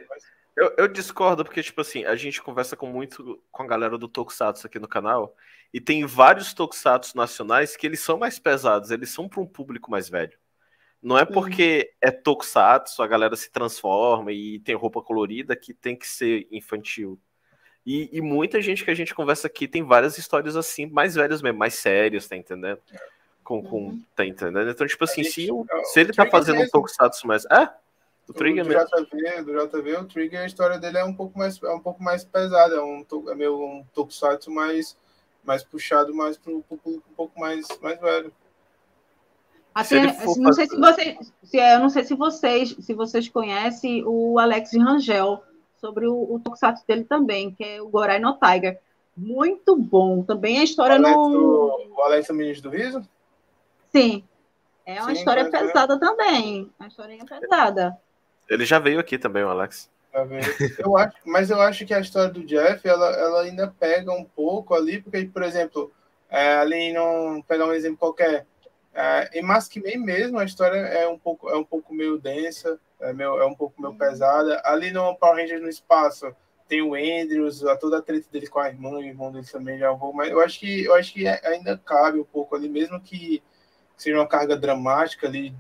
Eu, eu, discordo, porque, tipo assim, a gente conversa com muito com a galera do Tokusatsu aqui no canal, e tem vários Tokusatsu nacionais que eles são mais pesados, eles são para um público mais velho. Não é uhum. porque uhum. é tokusatsu, a galera se transforma e tem roupa colorida que tem que ser infantil. E, e, muita gente que a gente conversa aqui tem várias histórias assim, mais velhas mesmo, mais sérias, tá entendendo? Com, com, uhum. tá entendendo? Então, tipo assim, gente, se, o, se ele tá fazendo mesmo. um tokusatsu mais. É? O Trigger do mesmo. JV, do JV, o Trigger, a história dele é um pouco mais, é um pouco mais pesada, é um, é meio um tokusatsu mais, mais puxado mais pro, pro público um pouco mais, mais velho. Até, se não sei se vocês, se, eu não sei se vocês, se vocês conhecem o Alex Rangel sobre o, o tokusatsu dele também, que é o Gorai no Tiger. Muito bom. Também a história no. O Alex Ministro do Riso? Sim. É uma Sim, história é. pesada é. também. Uma historinha pesada. Ele já veio aqui também, o Alex. Eu acho, mas eu acho que a história do Jeff, ela, ela ainda pega um pouco ali, porque, por exemplo, é, ali não pegar um exemplo qualquer, é, em Maskman mesmo, a história é um pouco, é um pouco meio densa, é, meio, é um pouco meio pesada. Ali no Power Rangers no espaço tem o Andrews, a toda a treta dele com a irmã, o irmão dele também já vou, mas eu acho que eu acho que ainda cabe um pouco ali, mesmo que seja uma carga dramática ali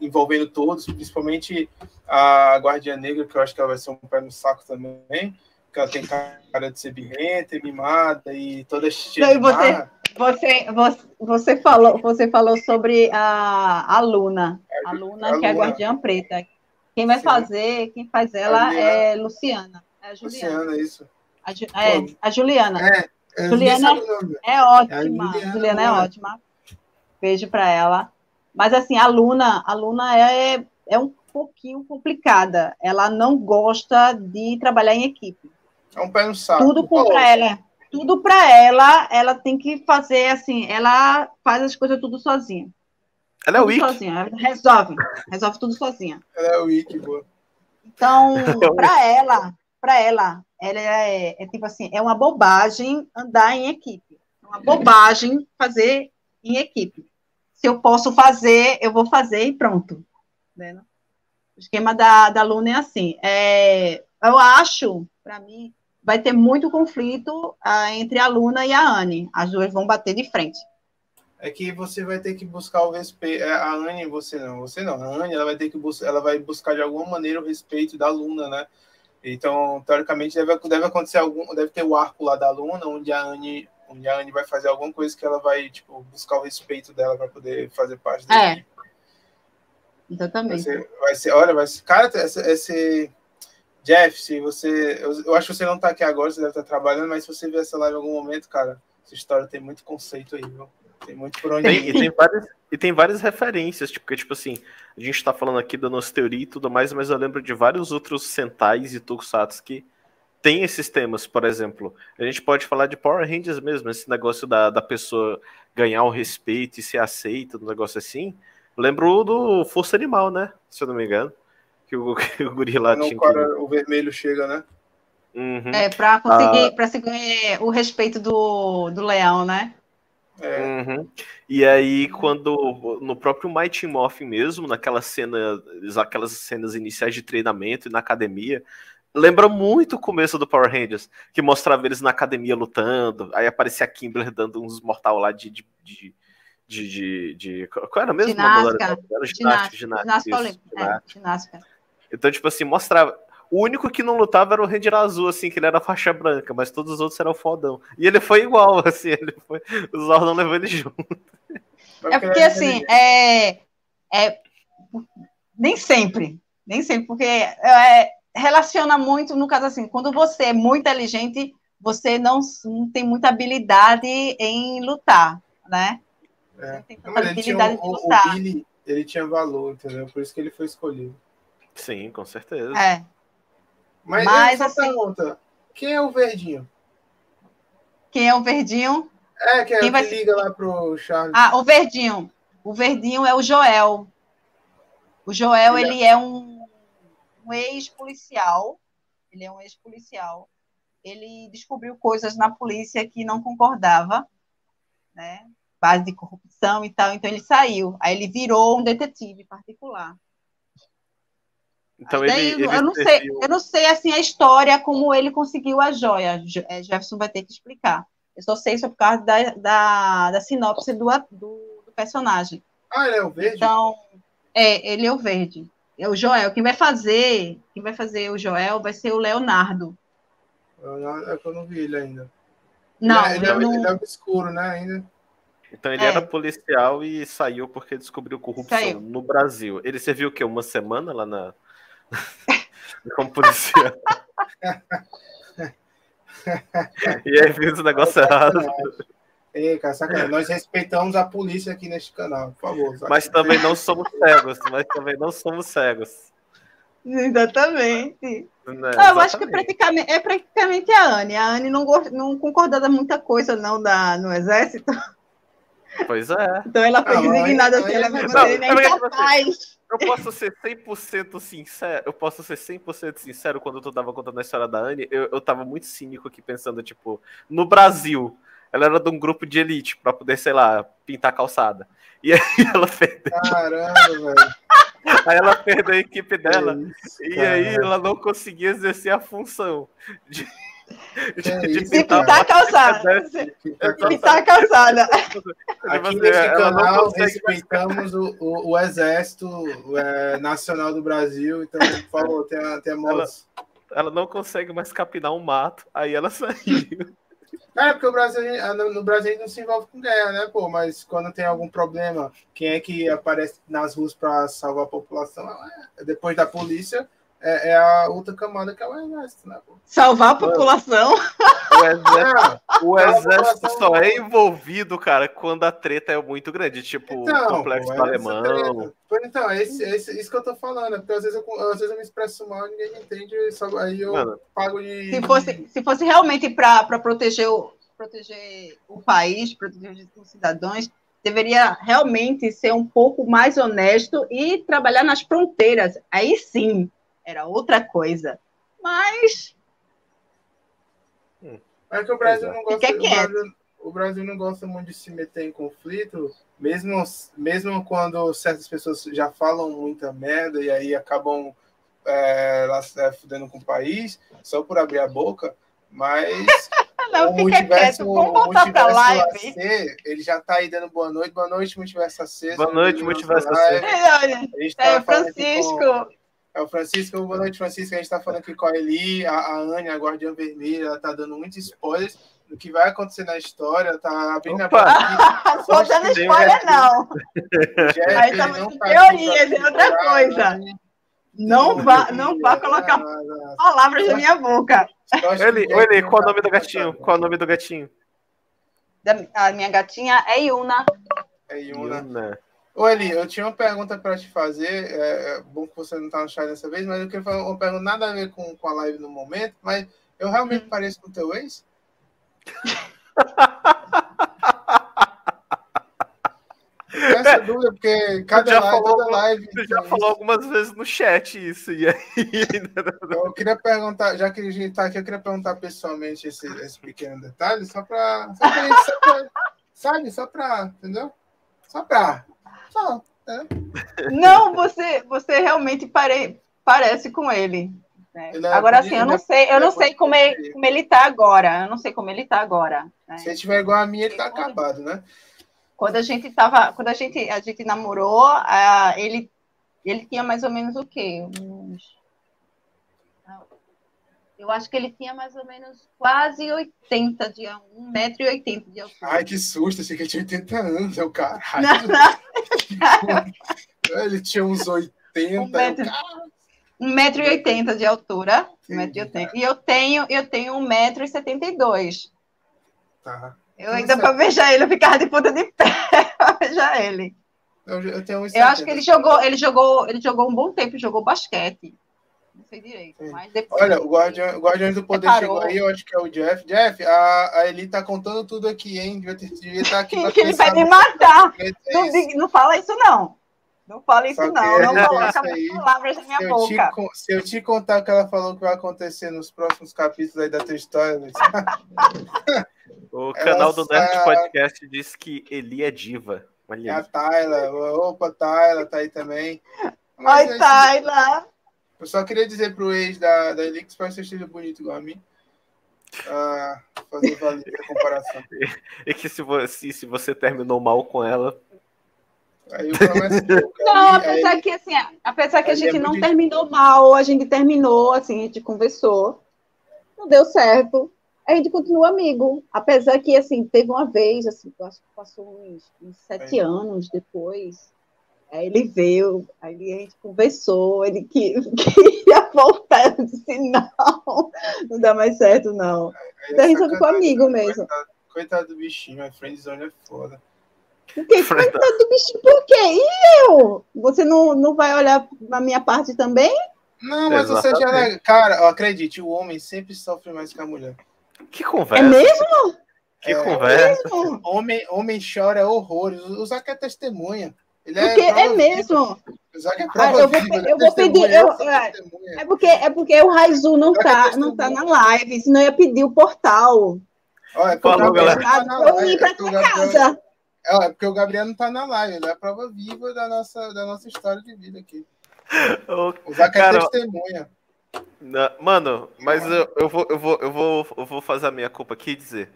envolvendo todos, principalmente a Guardiã Negra, que eu acho que ela vai ser um pé no saco também, que ela tem cara de ser birrenta, mimada e toda cheia você, você, você, você, falou, você falou sobre a, a Luna, a Luna, a que Luna. é a Guardiã Preta. Quem vai Sim. fazer, quem faz ela é Luciana. É a Juliana. Luciana, isso. A, é, a Juliana. É, é Juliana é ótima. É Juliana é ótima. Beijo para ela. Mas assim, a Luna, a Luna é, é um pouquinho complicada. Ela não gosta de trabalhar em equipe. É um pé no saco. Tudo para ela tudo para ela, ela tem que fazer assim, ela faz as coisas tudo sozinha. Ela é tudo weak. sozinha, ela resolve, resolve tudo sozinha. Ela é weak, boa. Então, para ela, para ela, ela é, é, tipo assim, é uma bobagem andar em equipe. É uma bobagem fazer em equipe. Se eu posso fazer, eu vou fazer e pronto. Né? O esquema da, da Luna é assim. É, eu acho, para mim, vai ter muito conflito ah, entre a Luna e a Anne. As duas vão bater de frente. É que você vai ter que buscar o respeito. É, a Anne, você não, você não. A Anne, ela vai ter que buscar, ela vai buscar de alguma maneira o respeito da Luna, né? Então, teoricamente, deve, deve acontecer algum, deve ter o arco lá da Luna, onde a Anne, onde a Anne vai fazer alguma coisa que ela vai, tipo, buscar o respeito dela para poder fazer parte da é. equipe. Exatamente. Vai ser, vai ser, olha, vai ser, cara, esse, esse Jeff, se você. Eu, eu, acho que você não tá aqui agora, você deve estar trabalhando, mas se você ver essa live em algum momento, cara, essa história tem muito conceito aí, viu? Tem muito por onde tem, ir. E tem, várias, e tem várias referências, tipo, porque, tipo assim, a gente tá falando aqui da nossa teoria e tudo mais, mas eu lembro de vários outros Sentais e Tokusatsu que tem esses temas, por exemplo. A gente pode falar de Power Rangers mesmo, esse negócio da, da pessoa ganhar o respeito e ser aceita, um negócio assim. Lembro do Força Animal, né? Se eu não me engano que o, que o guri lá tinha. Que... O vermelho chega, né? Uhum. É, para conseguir, ah. para conseguir o respeito do, do leão, né? É. Uhum. E aí, quando no próprio Mighty Morphin mesmo, naquela cena, aquelas cenas iniciais de treinamento e na academia, lembra muito o começo do Power Rangers, que mostrava eles na academia lutando, aí aparecia a Kimberly dando uns mortal lá de, de, de de, de, de, Qual era mesmo? Ginástica. Era ginástica, ginástica, ginástica, é, ginástica. Então, tipo assim, mostrava. O único que não lutava era o Ranger Azul, assim, que ele era faixa branca, mas todos os outros eram fodão. E ele foi igual, assim, ele foi. O Zordon levou ele junto. É porque, assim, é, é. Nem sempre. Nem sempre, porque é, relaciona muito, no caso assim, quando você é muito inteligente, você não, não tem muita habilidade em lutar, né? É. Não, mas ele tinha, o, o Billy, ele tinha valor, entendeu? Por isso que ele foi escolhido. Sim, com certeza. É. Mas, mas essa assim, pergunta, quem é o Verdinho? Quem é o Verdinho? É, que, é, quem vai... que liga lá pro Charles. Ah, o Verdinho. O Verdinho é o Joel. O Joel, ele, ele é um, um ex-policial. Ele é um ex-policial. Ele descobriu coisas na polícia que não concordava, né? base de corrupção e tal, então ele saiu. Aí ele virou um detetive particular. Então ele, ele, eu não sei, eu não sei assim a história como ele conseguiu a joia. É, Jefferson vai ter que explicar. Eu só sei isso por causa da, da, da sinopse do, do, do, personagem. Ah, ele é o verde? Então, é, ele é o verde. É o Joel. Quem vai fazer, quem vai fazer o Joel vai ser o Leonardo. É que eu não vi ele ainda. Não, ele, é, ele, é, não... ele é obscuro, né, ainda. Então ele é. era policial e saiu porque descobriu corrupção saiu. no Brasil. Ele serviu o quê? Uma semana lá na. Como policial. e aí fez o negócio errado. Ei, cara, sacanagem. Nós respeitamos a polícia aqui neste canal, por favor. Sacanagem. Mas também não somos cegos, mas também não somos cegos. Exatamente. Né, ah, eu acho que é praticamente, é praticamente a Anne. A Anne não, não concordava muita coisa não da, no exército. Pois é. Então ela foi ah, designada assim, ela vai não, nem é capaz. Eu posso ser 100% sincero, eu posso ser 100% sincero quando tu tava contando a história da Anne, eu, eu tava muito cínico aqui pensando, tipo, no Brasil, ela era de um grupo de elite para poder, sei lá, pintar calçada. E aí ela perdeu. Caramba, velho. Aí ela perdeu a equipe dela. Isso, e aí ela não conseguia exercer a função de de, de pintar a calçada. Pintar a calçada. Aqui nesse canal respeitamos o, o, o Exército é, Nacional do Brasil, então, por favor, tenha, tenha ela, ela não consegue mais capinar um mato, aí ela saiu. É, porque o Brasil, no Brasil a gente não se envolve com guerra, né, pô? Mas quando tem algum problema, quem é que aparece nas ruas para salvar a população? É, depois da polícia, é, é, a outra camada que é o exército, né? Salvar a população. O exército, o exército só é envolvido, cara, quando a treta é muito grande, tipo então, o complexo pô, alemão. Então, é esse, esse, isso que eu tô falando, porque às vezes eu, às vezes eu me expresso mal, ninguém entende, só, aí eu Mano, pago de. Se fosse, se fosse realmente para proteger o, proteger o país, proteger os cidadãos, deveria realmente ser um pouco mais honesto e trabalhar nas fronteiras. Aí sim, era outra coisa. Mas. É que o Brasil não gosta. O Brasil, o Brasil não gosta muito de se meter em conflito, mesmo, mesmo quando certas pessoas já falam muita merda e aí acabam é, é, fudendo com o país, só por abrir a boca, mas não, o multiverso, Vamos voltar multiverso pra live. AC, ele já tá aí dando boa noite. Boa noite, multiverso AC. Boa noite, multiverso AC. É, Francisco. É o Francisco, boa noite, Francisco. A gente está falando aqui com a Eli, a, a Anne, a Guardiã Vermelha, ela está dando muitos spoilers do que vai acontecer na história, tá abrindo Opa. a Não tô dando spoiler, não. Jeff, Aí tá muito tá teoria, é outra coisa. Não vá, não vá colocar não, não, palavras na minha boca. Ele, ele, qual é o nome do gatinho? Qual é o nome do gatinho? a minha gatinha é Yuna. É Yuna. Yuna. Ô, Eli, eu tinha uma pergunta para te fazer. É, é, bom que você não está no chat dessa vez, mas eu queria fazer uma pergunta nada a ver com, com a live no momento. Mas eu realmente pareço com o teu ex? Essa dúvida, porque cada live, falou, toda live. Você já falou algumas vezes no chat isso. E aí, eu queria perguntar, já que a gente está aqui, eu queria perguntar pessoalmente esse, esse pequeno detalhe, só para. Sabe? Só para. Entendeu? Só para é. Não, você, você realmente pare, parece com ele. Né? É agora, assim, eu não sei, eu não sei como, é, como ele tá agora. Eu não sei como ele tá agora. Né? Se ele tiver igual a mim, ele tá acabado, né? Quando a gente tava, quando a gente, a gente namorou, uh, ele, ele tinha mais ou menos o quê? Uns eu acho que ele tinha mais ou menos quase 80 de 1,80m de altura. Ai, que susto, achei que ele tinha 80 anos, é o caralho. Não, não. ele tinha uns 80. 1,80m de altura. 1,80m. E eu tenho, eu tenho 1,72m. Tá. Eu ainda para beijar ele, eu ficava de ponta de pé para beijar ele. Eu, eu, eu acho que ele jogou, ele jogou, ele jogou um bom tempo, jogou basquete não sei direito. Mas depois Olha, o Guardião, o Guardiões do Poder chegou aí, eu acho que é o Jeff. Jeff, a, a Eli tá contando tudo aqui, hein? Devia, ter, devia estar tá aqui. que ele vai me matar. Não, não fala isso, não. Não fala isso, não. Não coloca palavras na minha se boca. Te, se eu te contar o que ela falou que vai acontecer nos próximos capítulos aí da tua história, O canal do Nerd Podcast diz que Eli é diva. Olha a Tayla. Opa, Tayla tá aí também. Mas Oi, é Tayla. Eu só queria dizer pro ex da, da Elix para que você esteja bonito igual a mim. Uh, fazer valer a comparação. E que se você, se você terminou mal com ela. Aí eu começo Não, apesar aí, que assim, apesar que a gente é não terminou mal, a gente terminou, assim, a gente conversou. Não deu certo. A gente continua amigo. Apesar que, assim, teve uma vez, assim, acho que passou uns, uns sete é. anos depois Aí ele veio, aí a gente conversou, ele que, queria voltar, eu disse, não, não dá mais certo, não. Aí, então a gente ficou amigo mesmo. Coitado, coitado do bichinho, a friendzone é foda. Por quê? Coitado do bichinho, por quê? E eu? Você não, não vai olhar na minha parte também? Não, mas Exatamente. você já. Cara, acredite, o homem sempre sofre mais que a mulher. Que conversa. É mesmo? Que é, conversa. É mesmo? Homem, homem chora horrores. O Zac é testemunha. Ele é porque é, é mesmo. É ah, eu vou, eu vou pedir. Eu, é, é, porque, é porque o Raizu não tá, não tá na live, senão eu ia pedir o portal. Olha, é Falou, galera. Eu ir para tua casa. É, porque o Gabriel não tá na live, ele é a prova viva da nossa, da nossa história de vida aqui. O Zac é testemunha. Mano, mas eu, eu, vou, eu, vou, eu, vou, eu vou fazer a minha culpa aqui e dizer.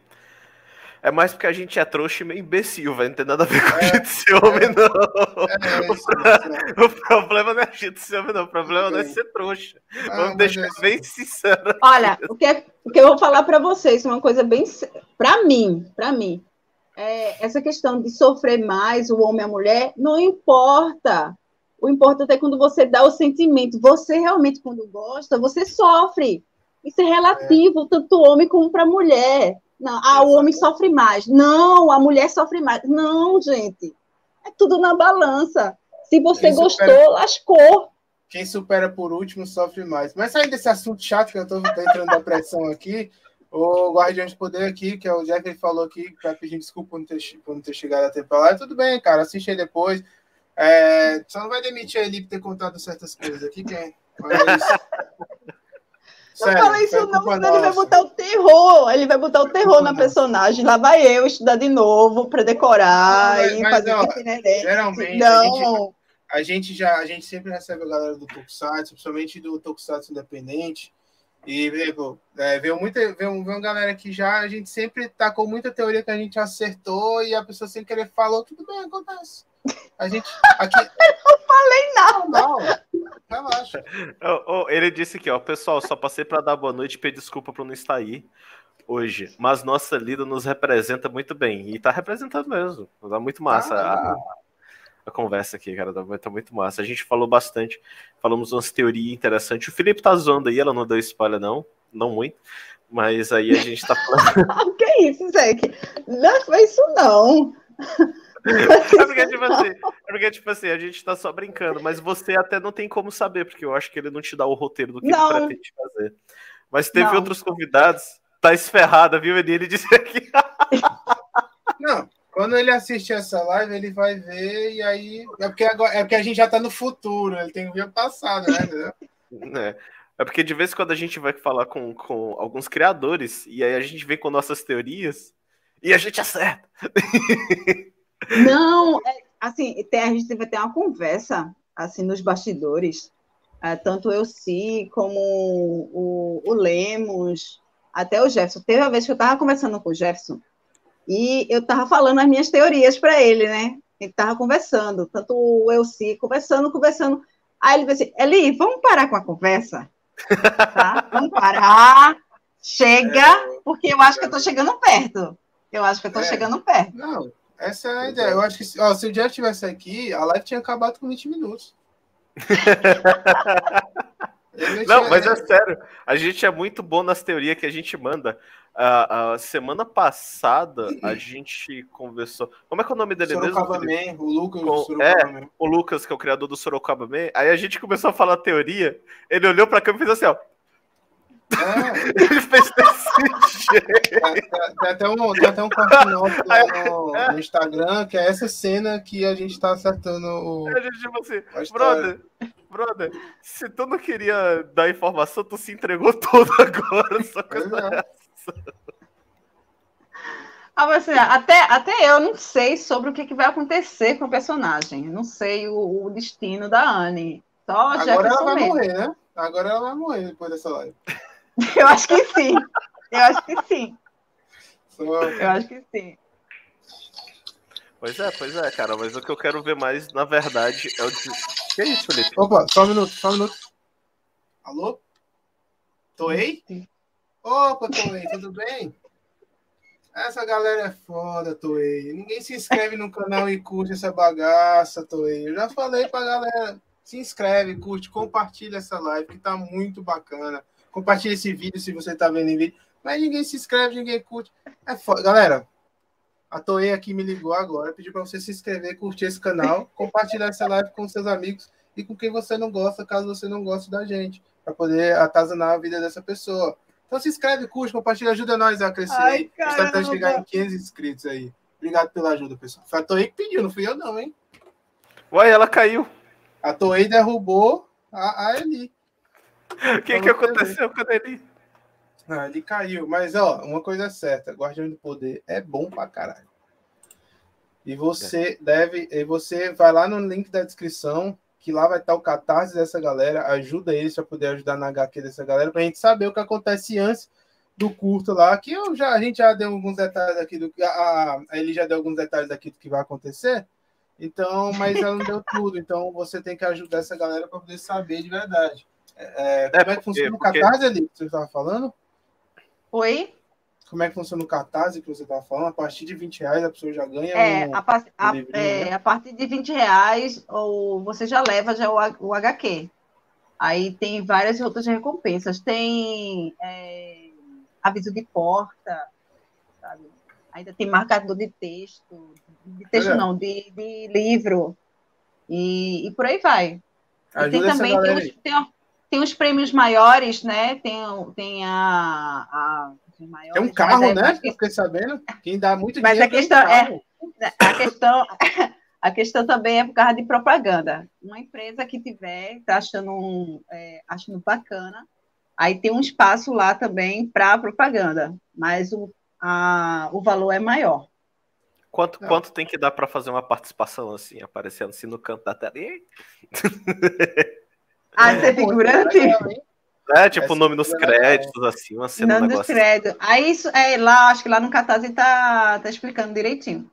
É mais porque a gente é trouxa e meio imbecil, velho. Não tem nada a ver com é, a gente ser homem, é, não. É, isso, o, o, problema não é a gente ser homem, não. O problema não é ser trouxa. Ah, Vamos deixar é bem sincero. Olha, o que, é, o que eu vou falar para vocês, uma coisa bem. Para mim, para mim, é, essa questão de sofrer mais o homem e a mulher, não importa. O importante é quando você dá o sentimento. Você realmente, quando gosta, você sofre. Isso é relativo, é. tanto homem como para mulher. Não, ah, o homem sofre mais. Não, a mulher sofre mais. Não, gente. É tudo na balança. Se você Quem gostou, supera... lascou. Quem supera por último sofre mais. Mas saindo desse assunto chato que eu estou entrando na pressão aqui, o Guardião de Poder aqui, que é o Jeff, ele falou aqui, para pedir desculpa por não, ter, por não ter chegado a tempo lá. Tudo bem, cara, assiste aí depois. É, só não vai demitir ele por ter contado certas coisas aqui, quem? Olha Não Sério, fala isso não, senão ele vai botar o terror. Ele vai botar o terror na personagem. Lá vai eu estudar de novo para decorar não, mas, e mas, fazer ó, Geralmente, não. A, gente, a gente já, a gente sempre recebe a galera do Tokusatsu, principalmente do Tokusatsu independente. E veio, é, veio, muita, veio, veio uma galera que já a gente sempre tá com muita teoria que a gente acertou e a pessoa sem querer falou, tudo bem, acontece. A gente. Aqui... Eu não falei nada. Não, relaxa. Oh, oh, ele disse aqui, ó, pessoal, só passei para dar boa noite e pedir desculpa por não estar aí hoje. Mas nossa lida nos representa muito bem. E tá representando mesmo. Tá muito massa ah, a, a, conversa aqui, cara. Tá, tá muito massa. A gente falou bastante, falamos umas teorias interessantes. O Felipe tá zoando aí, ela não deu spoiler, não. Não muito. Mas aí a gente tá falando. que isso, Zé? Não foi isso, não. É porque, tipo assim, é porque, tipo assim, a gente tá só brincando, mas você até não tem como saber, porque eu acho que ele não te dá o roteiro do que não. ele pretende fazer. Mas teve não. outros convidados, tá esferrada, viu? Ele, ele disse aqui. não, quando ele assistir essa live, ele vai ver, e aí. É porque, agora, é porque a gente já tá no futuro, ele tem que ver o passado, né? É. É porque de vez em quando a gente vai falar com, com alguns criadores, e aí a gente vem com nossas teorias, e a gente acerta. Não, é, assim, tem, a gente vai ter uma conversa, assim, nos bastidores. é, tanto eu si como o, o Lemos, até o Jefferson. Teve uma vez que eu estava conversando com o Jefferson e eu estava falando as minhas teorias para ele, né? Ele estava conversando, tanto o Elci, conversando, conversando. Aí ele disse assim, Eli, vamos parar com a conversa? Tá? Vamos parar. Chega, porque eu acho que eu estou chegando perto. Eu acho que eu estou é, chegando perto. Não, essa é a ideia. Eu acho que ó, se o Jeff estivesse aqui, a live tinha acabado com 20 minutos. Não, mas é sério. A gente é muito bom nas teorias que a gente manda. A, a semana passada a gente conversou. Como é que é o nome dele Sorocaba mesmo? Man, o Lucas. Com, é, o Lucas, que é o criador do Sorocaba Man. Aí a gente começou a falar teoria. Ele olhou pra câmera e fez assim, ó. É. Ele fez desse jeito. Tem, até um, tem até um corte nosso no, no, Instagram, que é essa cena que a gente tá acertando o. A gente, tipo assim, brother, brother, se tu não queria dar informação, tu se entregou todo agora. Só coisa é. Ah, mas, assim, até, até eu não sei sobre o que, que vai acontecer com o personagem. Não sei o, o destino da Anne. Só Agora ela vai mesmo. morrer, né? Agora ela vai morrer depois dessa live. Eu acho que sim. Eu acho que sim. Eu acho que sim. Pois é, pois é, cara. Mas o que eu quero ver mais, na verdade, é o de. Que é isso, Felipe? Opa, só um minuto, só um minuto. Alô? Toei? Opa, Toei, tudo bem? Essa galera é foda, Toei. Ninguém se inscreve no canal e curte essa bagaça, Toei. Eu já falei pra galera. Se inscreve, curte, compartilha essa live que tá muito bacana. Compartilha esse vídeo se você tá vendo em vídeo. Mas ninguém se inscreve, ninguém curte. É foda. Galera, a Toei aqui me ligou agora, pediu para você se inscrever, curtir esse canal, compartilhar essa live com seus amigos e com quem você não gosta, caso você não goste da gente, para poder atazanar a vida dessa pessoa. Então se inscreve, curte, compartilha, ajuda nós a crescer Ai. A gente tá chegar em 500 inscritos aí. Obrigado pela ajuda, pessoal. Foi a Toei que pediu, não fui eu não, hein? Uai, ela caiu. A Toei derrubou a, a Eli. O que, que aconteceu com Eli? Ah, ele caiu. Mas, ó, uma coisa é certa: Guardião do Poder é bom pra caralho. E você é. deve. E você vai lá no link da descrição, que lá vai estar o catarse dessa galera. Ajuda eles para poder ajudar na HQ dessa galera, pra gente saber o que acontece antes do curto lá. Que eu já, a gente já deu alguns detalhes aqui do que. A, a, ele já deu alguns detalhes aqui do que vai acontecer. Então, mas ela não deu tudo. Então você tem que ajudar essa galera para poder saber de verdade. É, é, como é que funciona o catarse ali que você estava falando? Oi? Como é que funciona o catarse que você estava falando? A partir de 20 reais a pessoa já ganha é, um, a, a, um é, né? a partir de 20 reais ou você já leva já o, o HQ. Aí tem várias outras recompensas. Tem é, aviso de porta, sabe? Ainda tem marcador de texto, de texto não, de, de livro. E, e por aí vai. E tem também tem os, tem, tem os prêmios maiores, né? Tem, tem a, a maiores, tem um carro, é, né? Que... Fiquei sabendo. Quem dá muito mas dinheiro. Mas a questão é, a questão, a questão também é por causa de propaganda. Uma empresa que tiver, tá achando, um, é, achando bacana, aí tem um espaço lá também para propaganda, mas o, a, o valor é maior. Quanto, quanto tem que dar para fazer uma participação assim, aparecendo assim no canto da tela? Ah, você é figurante? É, tipo, o nome nos créditos, assim, uma cena. Nome dos créditos. Aí, isso, é, lá, acho que lá no Catarse tá, tá explicando direitinho.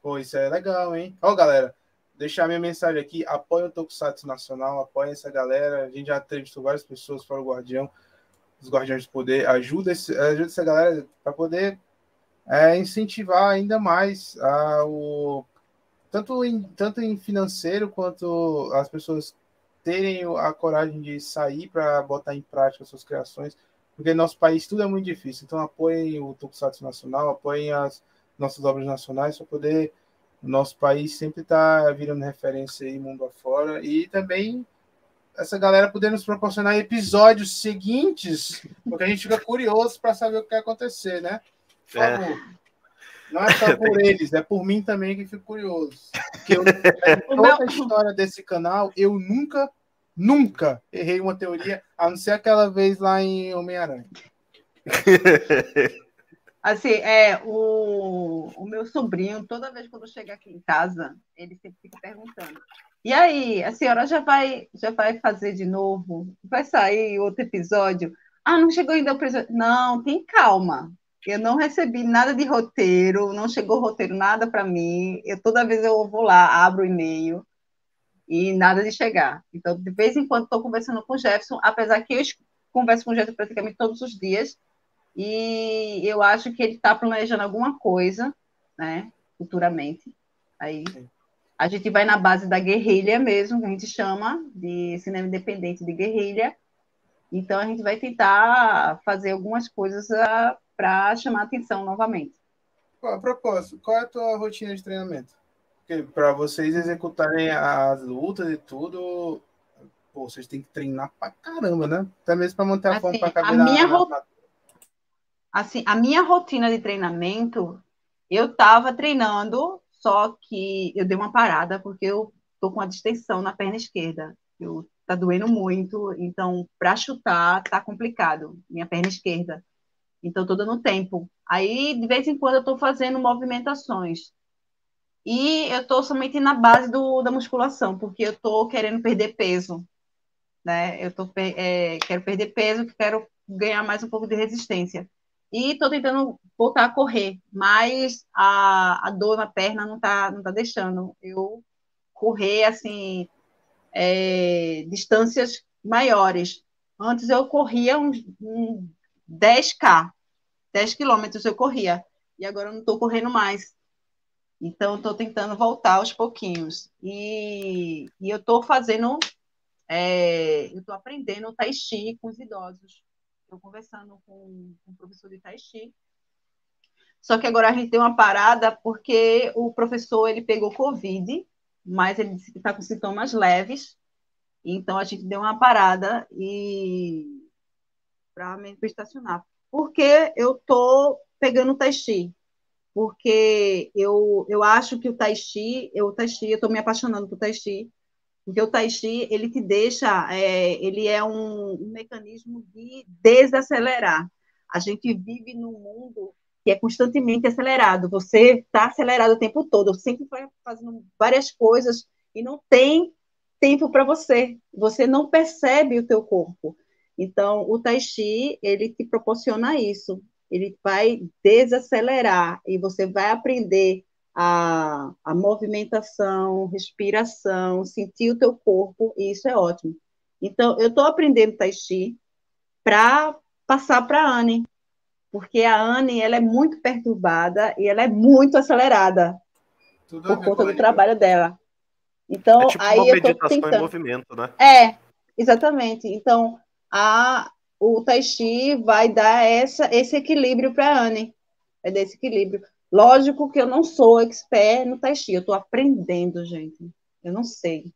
Pô, isso é legal, hein? Ó, galera, deixar minha mensagem aqui, apoia o Tokusatsu Nacional, apoia essa galera, a gente já entrevistou várias pessoas para o Guardião, os Guardiões de Poder, ajuda, esse, ajuda essa galera para poder é, incentivar ainda mais a, o, tanto, em, tanto em financeiro quanto as pessoas terem a coragem de sair para botar em prática suas criações, porque no nosso país tudo é muito difícil. Então apoiem o Tokusatsu Nacional, apoiem as nossas obras nacionais para poder nosso país sempre estar tá virando referência aí mundo afora e também essa galera poder nos proporcionar episódios seguintes, porque a gente fica curioso para saber o que vai acontecer, né? Por favor. É. Não é só por eles, é por mim também que fico curioso. Porque eu, toda a história desse canal, eu nunca, nunca errei uma teoria, a não ser aquela vez lá em Homem-Aranha. Assim, é, o, o meu sobrinho, toda vez quando chega aqui em casa, ele sempre fica perguntando: E aí, a senhora já vai, já vai fazer de novo? Vai sair outro episódio? Ah, não chegou ainda o episódio. Não, tem calma. Eu não recebi nada de roteiro, não chegou roteiro nada para mim. Eu toda vez eu vou lá, abro o e-mail e nada de chegar. Então, de vez em quando estou conversando com o Jefferson, apesar que eu converso com o Jefferson praticamente todos os dias, e eu acho que ele está planejando alguma coisa, né, futuramente. Aí a gente vai na base da guerrilha mesmo, que a gente chama de cinema independente de guerrilha. Então a gente vai tentar fazer algumas coisas para chamar atenção novamente. A propósito, qual é a tua rotina de treinamento? Para vocês executarem as lutas e tudo, pô, vocês têm que treinar pra caramba, né? Até mesmo para manter a assim, forma para caber a minha na... Assim, a minha rotina de treinamento, eu estava treinando só que eu dei uma parada porque eu tô com a distensão na perna esquerda. Eu tá doendo muito, então para chutar tá complicado, minha perna esquerda. Então tô dando tempo. Aí de vez em quando eu tô fazendo movimentações. E eu tô somente na base do, da musculação, porque eu tô querendo perder peso, né? Eu tô é, quero perder peso, quero ganhar mais um pouco de resistência. E estou tentando voltar a correr, mas a, a dor na perna não está não tá deixando eu correr assim é, distâncias maiores. Antes eu corria uns 10K, 10 quilômetros eu corria, e agora eu não estou correndo mais. Então, estou tentando voltar aos pouquinhos. E, e eu estou fazendo, é, eu estou aprendendo o Tai Chi com os idosos. Estou conversando com, com o professor de Tai Chi. Só que agora a gente deu uma parada porque o professor ele pegou Covid, mas ele disse que está com sintomas leves. Então a gente deu uma parada e para me estacionar. Porque eu tô pegando o Tai Chi. Porque eu, eu acho que o Tai Chi, eu, tai chi, eu estou me apaixonando por Tai Chi, porque o Tai Chi, ele te deixa, é, ele é um, um, mecanismo de desacelerar. A gente vive num mundo que é constantemente acelerado. Você está acelerado o tempo todo, sempre fazendo várias coisas e não tem tempo para você. Você não percebe o teu corpo. Então, o Tai Chi, ele te proporciona isso. Ele vai desacelerar e você vai aprender a, a movimentação, respiração, sentir o teu corpo, e isso é ótimo. Então, eu estou aprendendo Tai Chi para passar para a Anne, porque a Anne ela é muito perturbada e ela é muito acelerada Tudo por conta do trabalho dela. Então, é tipo aí uma eu meditação tentando... em movimento, né? É, exatamente. Então, a, o Tai Chi vai dar essa, esse equilíbrio para a Anne. É desse equilíbrio. Lógico que eu não sou expert no Tai Chi, eu estou aprendendo, gente. Eu não sei.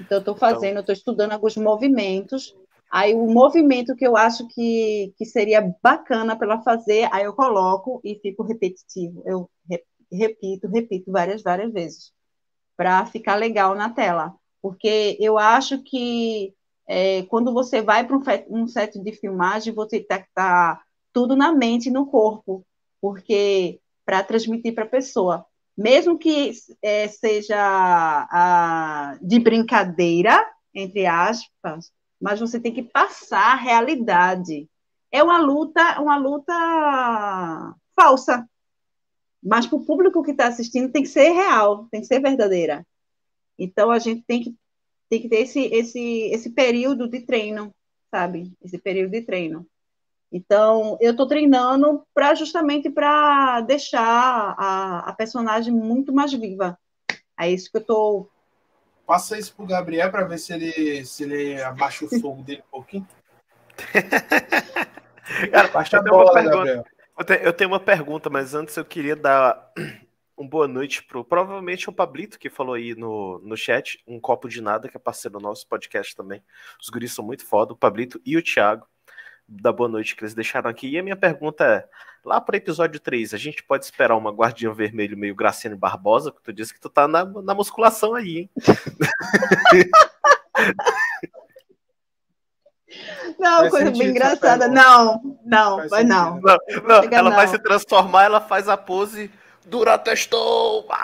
Então, eu estou fazendo, eu estou estudando alguns movimentos. Aí, o movimento que eu acho que, que seria bacana para ela fazer, aí eu coloco e fico repetitivo. Eu repito, repito várias, várias vezes, para ficar legal na tela. Porque eu acho que é, quando você vai para um, um set de filmagem, você está tá tudo na mente e no corpo. Porque para transmitir para a pessoa. Mesmo que é, seja a, de brincadeira, entre aspas, mas você tem que passar a realidade. É uma luta, uma luta falsa. Mas para o público que está assistindo tem que ser real, tem que ser verdadeira. Então a gente tem que, tem que ter esse, esse, esse período de treino, sabe? Esse período de treino. Então, eu estou treinando para justamente para deixar a, a personagem muito mais viva. É isso que eu estou. Passa isso pro Gabriel para ver se ele, se ele abaixa o fogo dele um pouquinho. Cara, Baixa eu, tenho bola, pergunta, eu, tenho, eu tenho uma pergunta, mas antes eu queria dar um boa noite pro provavelmente o Pablito que falou aí no, no chat, um copo de nada, que é parceiro do nosso podcast também. Os guris são muito foda, o Pablito e o Thiago da boa noite que eles deixaram aqui. E a minha pergunta é: lá para episódio 3, a gente pode esperar uma guardiã vermelho meio Graciane Barbosa? Porque tu disse que tu tá na, na musculação aí, hein? Não, vai coisa bem engraçada. Não, não, vai, vai não. não, não ela não. vai se transformar, ela faz a pose Dura testou!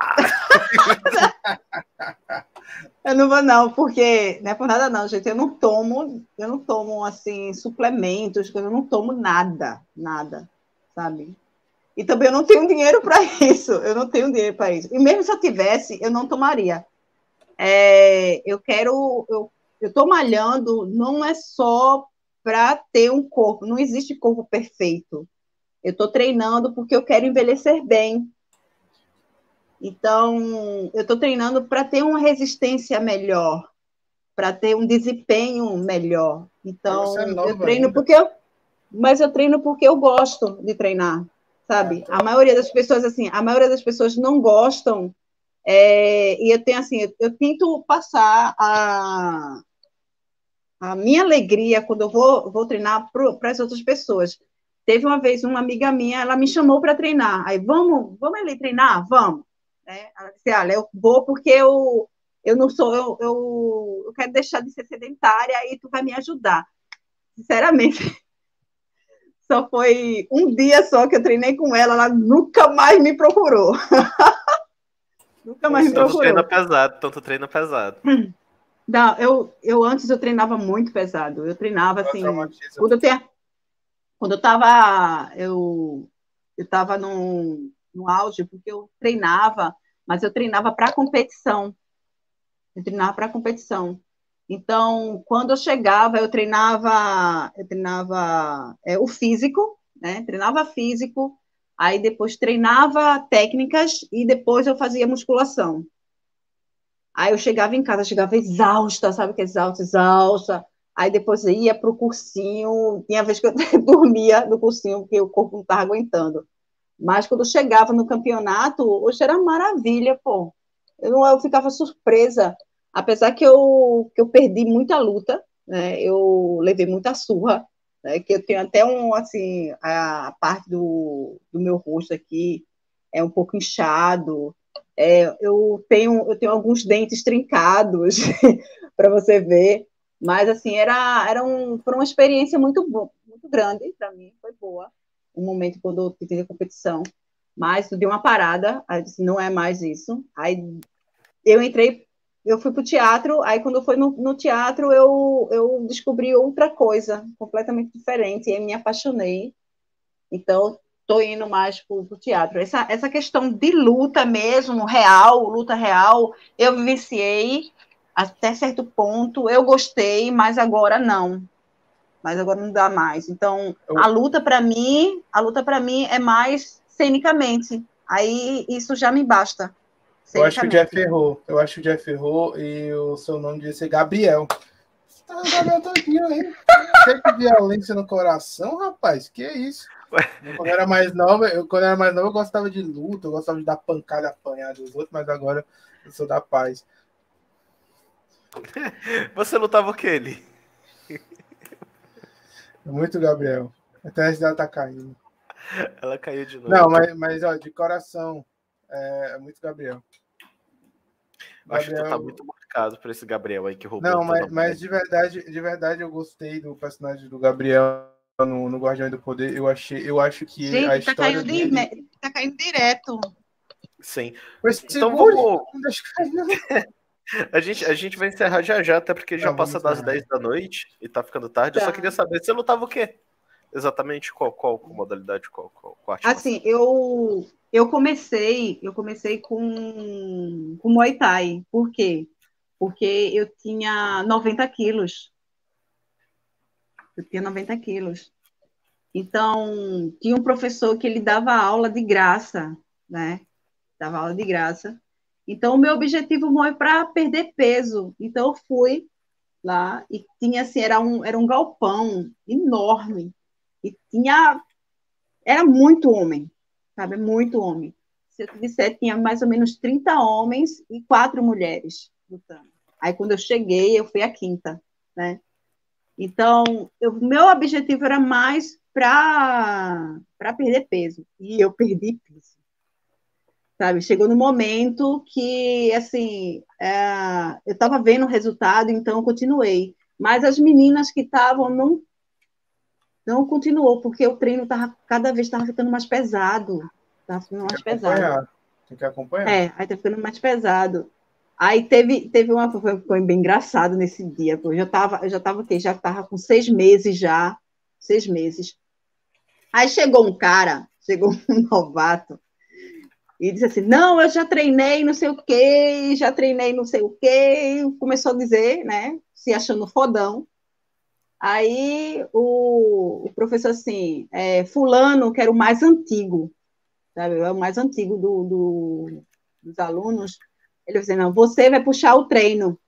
Eu não vou não, porque não é por nada não, gente. Eu não tomo, eu não tomo assim suplementos, eu não tomo nada, nada, sabe? E também eu não tenho dinheiro para isso. Eu não tenho dinheiro para isso. E mesmo se eu tivesse, eu não tomaria. É, eu quero, eu eu estou malhando não é só para ter um corpo, não existe corpo perfeito. Eu estou treinando porque eu quero envelhecer bem. Então, eu estou treinando para ter uma resistência melhor, para ter um desempenho melhor. Então, é eu treino ainda. porque eu, mas eu treino porque eu gosto de treinar, sabe? A maioria das pessoas assim, a maioria das pessoas não gostam é, e eu tenho assim, eu, eu tento passar a, a minha alegria quando eu vou, vou treinar para as outras pessoas. Teve uma vez uma amiga minha, ela me chamou para treinar. Aí, vamos, vamos ali treinar? Vamos. É, ela disse, olha, eu vou porque eu, eu não sou, eu, eu, eu quero deixar de ser sedentária e tu vai me ajudar. Sinceramente, só foi um dia só que eu treinei com ela, ela nunca mais me procurou. nunca mais me procurou. Treina pesado, então tu treina pesado. Não, eu, eu antes eu treinava muito pesado. Eu treinava assim. Quando eu, te, quando eu tava. Eu, eu tava no, no auge, porque eu treinava, mas eu treinava para competição. Eu treinava para competição. Então, quando eu chegava, eu treinava, eu treinava é, o físico, né? Treinava físico, aí depois treinava técnicas e depois eu fazia musculação. Aí eu chegava em casa, chegava exausta, sabe que é exausta, exausta. Aí depois ia para o cursinho, tinha vez que eu dormia no cursinho, porque o corpo não estava aguentando. Mas quando chegava no campeonato, hoje era maravilha, pô. Eu, eu ficava surpresa, apesar que eu, que eu perdi muita luta, né? Eu levei muita surra, né? Que eu tenho até um, assim, a parte do, do meu rosto aqui é um pouco inchado, é, eu, tenho, eu tenho alguns dentes trincados para você ver, mas assim, era, era um, foi uma experiência muito, muito grande para mim, foi boa, um momento quando eu tive a competição, mas eu dei uma parada, aí disse, não é mais isso, aí eu entrei, eu fui para o teatro, aí quando eu fui no, no teatro, eu, eu descobri outra coisa, completamente diferente, e me apaixonei, então estou indo mais para o teatro. Essa, essa questão de luta mesmo, real, luta real, eu vivenciei até certo ponto, eu gostei, mas agora não. Mas agora não dá mais. Então, a luta para mim, a luta para mim é mais cenicamente. Aí isso já me basta. Eu acho que o Jeff errou. Eu acho que o Jeff errou e o seu nome devia ser Gabriel. Tá, Gabriel todinho aí. Que violência no coração, rapaz. Que é isso? Quando eu era mais nova, eu, quando eu era mais nova, eu gostava de luta, eu gostava de dar pancada, apanhar dos outros, mas agora eu sou da paz. Você lutava o que ele? Muito, Gabriel. Até a dela tá caindo. Ela caiu de novo. Não, mas, mas ó, de coração, é, é muito Gabriel. Gabriel... Acho que tu tá muito marcado por esse Gabriel aí que roubou. Não, mas, mas de verdade, de verdade eu gostei do personagem do Gabriel no, no Guardião do Poder, eu achei, eu acho que Gente, a tá história caindo dele... de... tá caindo direto. Sim. então vamos. a gente, a gente vai encerrar já já, até porque já passa das 10 da noite e tá ficando tarde. Tá. Eu só tá. queria saber, você lutava o quê? Exatamente qual, qual modalidade, qual, qual, qual Assim, eu, eu comecei, eu comecei com, com Muay Thai. Por quê? Porque eu tinha 90 quilos. Eu tinha 90 quilos. Então, tinha um professor que ele dava aula de graça, né? Dava aula de graça. Então, o meu objetivo foi para perder peso. Então, eu fui lá e tinha assim, era um, era um galpão enorme. E tinha. Era muito homem, sabe? Muito homem. Se eu disser, tinha mais ou menos 30 homens e quatro mulheres lutando. Aí, quando eu cheguei, eu fui a quinta, né? Então, o meu objetivo era mais para perder peso. E eu perdi peso. Sabe? Chegou no momento que, assim, é, eu estava vendo o resultado, então eu continuei. Mas as meninas que estavam não não continuou, porque o treino tava, cada vez estava ficando mais pesado. Estava ficando mais pesado. Tem que acompanhar. É, aí está ficando mais pesado. Aí teve, teve uma foi bem engraçado nesse dia, pô. Eu já tava, eu já tava o quê? Já tava com seis meses já, seis meses. Aí chegou um cara, chegou um novato, e disse assim: Não, eu já treinei não sei o quê, já treinei não sei o quê. Começou a dizer, né? Se achando fodão. Aí o, o professor assim, é, fulano, que era o mais antigo, sabe? É o mais antigo do, do, dos alunos. Ele disse, não, você vai puxar o treino.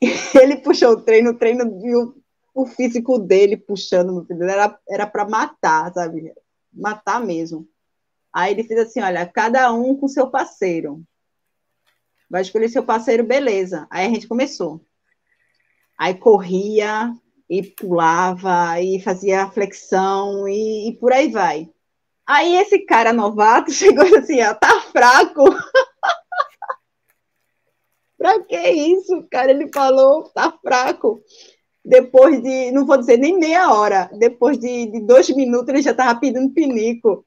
Ele puxou o treino, o treino viu o físico dele puxando, era era para matar, sabe? Matar mesmo. Aí ele fez assim, olha, cada um com seu parceiro. Vai escolher seu parceiro, beleza. Aí a gente começou. Aí corria e pulava e fazia flexão e, e por aí vai. Aí esse cara novato chegou assim, ó, tá fraco. pra que isso, cara? Ele falou, tá fraco. Depois de, não vou dizer nem meia hora, depois de, de dois minutos ele já tava pedindo pinico.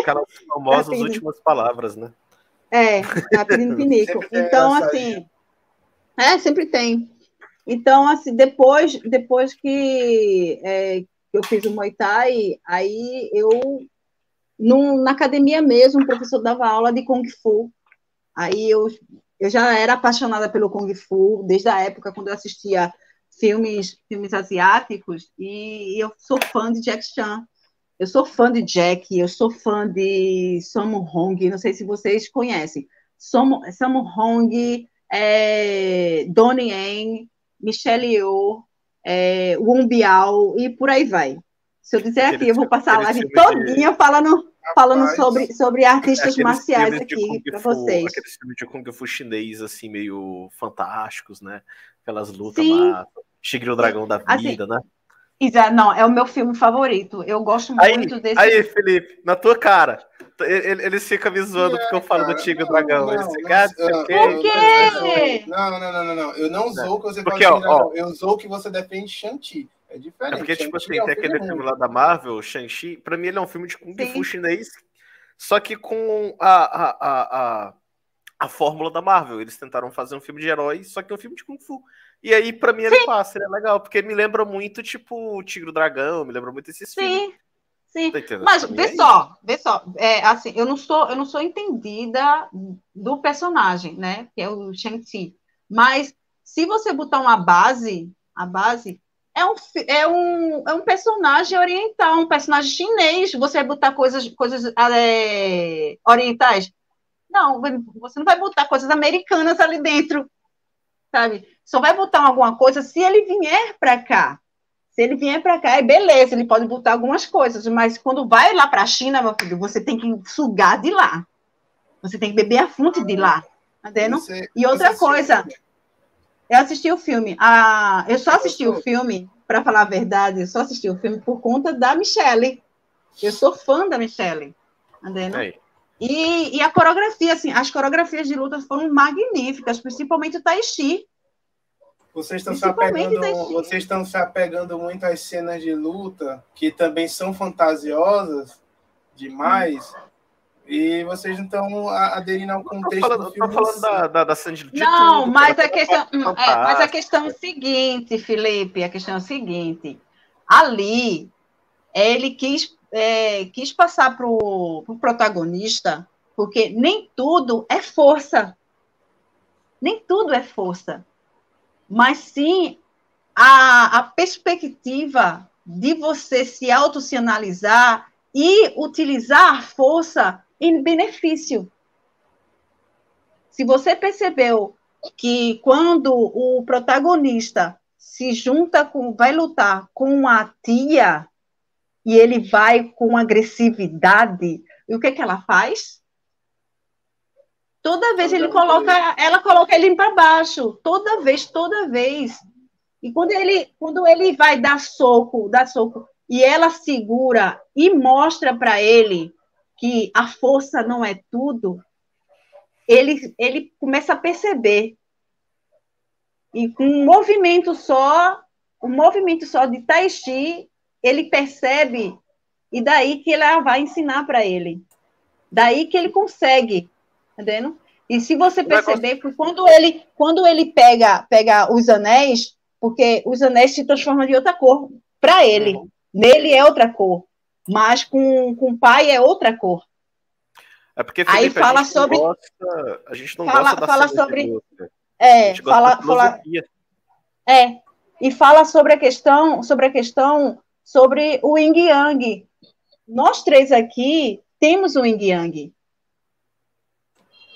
Aquelas famosas tá últimas palavras, né? É, tá pedindo pinico. então, assim, é, sempre tem. Então, assim, depois, depois que é, eu fiz o Muay Thai, aí eu, num, na academia mesmo, o professor dava aula de Kung Fu. Aí eu, eu já era apaixonada pelo Kung Fu, desde a época quando eu assistia filmes, filmes asiáticos, e eu sou fã de Jack Chan. Eu sou fã de Jack, eu sou fã de Sammo Hong, não sei se vocês conhecem. Sammo, Sammo Hong, é, Donnie Yen, Michelle Yeoh, é, Wong Biao e por aí vai. Se eu dizer aqui, eu vou passar a live todinha de... falando, falando sobre, sobre artistas marciais aqui para vocês. Aqueles filmes de Kung Fu chinês, assim, meio fantásticos, né? Aquelas lutas lá, Tigre o Dragão da assim, Vida, assim, né? Isa, não, é o meu filme favorito. Eu gosto muito aí, desse. Aí, Felipe, na tua cara. Ele, eles ficam me zoando porque eu falo do Tigre e Dragão. Não, Por quê? Não, não, não, não, não. Eu não zoo que você porque, fala ó, Eu zoo que você defende Shang-Chi. É diferente. É porque, tipo assim, é tem aquele filme lá da Marvel, Shang-Chi. Pra mim, ele é um filme de Kung Fu chinês, só que com a, a, a, a, a fórmula da Marvel. Eles tentaram fazer um filme de herói, só que é um filme de Kung Fu. E aí, pra mim, ele Sim. passa, ele é legal, porque me lembra muito, tipo, o Tigre Dragão, me lembra muito esses Sim. filmes. Sim. Tá Mas vê é só, vê só, é, assim, eu não sou, eu não sou entendida do personagem, né? Que é o Shang-Chi. Mas se você botar uma base, a base é um, é um, é um personagem oriental, um personagem chinês. Você vai botar coisas, coisas é, orientais? Não, você não vai botar coisas americanas ali dentro, sabe? Só vai botar alguma coisa se ele vier para cá. Se ele vier para cá, é beleza, ele pode botar algumas coisas, mas quando vai lá para a China, meu filho, você tem que sugar de lá. Você tem que beber a fonte de lá. Entendendo? Você, e outra coisa, eu assisti o filme. Ah, eu só assisti o filme, para falar a verdade, eu só assisti o filme por conta da Michelle. Eu sou fã da Michelle. Entendendo? E, e a coreografia, assim, as coreografias de luta foram magníficas, principalmente o Tai Chi. Vocês estão se apegando, vocês estão se apegando muito às cenas de luta, que também são fantasiosas demais. E vocês não estão aderindo ao contexto falando, do filme. falando da, da, da cena de luta. Não, mas, a questão, hum, é, mas a questão é o seguinte, Felipe, a questão é o seguinte. Ali, ele quis, é, quis passar para o pro protagonista, porque nem tudo é força. Nem tudo é força mas sim a, a perspectiva de você se auto analisar e utilizar a força em benefício. Se você percebeu que quando o protagonista se junta com, vai lutar com a tia e ele vai com agressividade, e o que que ela faz? Toda vez ele coloca, ela coloca ele para baixo, toda vez, toda vez. E quando ele, quando ele vai dar soco, dar soco, e ela segura e mostra para ele que a força não é tudo, ele, ele começa a perceber. E com um movimento só, um movimento só de Tai Chi, ele percebe, e daí que ela vai ensinar para ele. Daí que ele consegue entendendo? E se você perceber, foi quando ele, quando ele pega, pega os anéis, porque os anéis se transformam de outra cor para ele. Uhum. Nele é outra cor, mas com, com o pai é outra cor. É porque Felipe, Aí fala a sobre. Gosta, a gente não fala, gosta fala sobre. É, fala, fala. É, e fala sobre a questão, sobre a questão, sobre o yin yang. Nós três aqui temos o yin yang.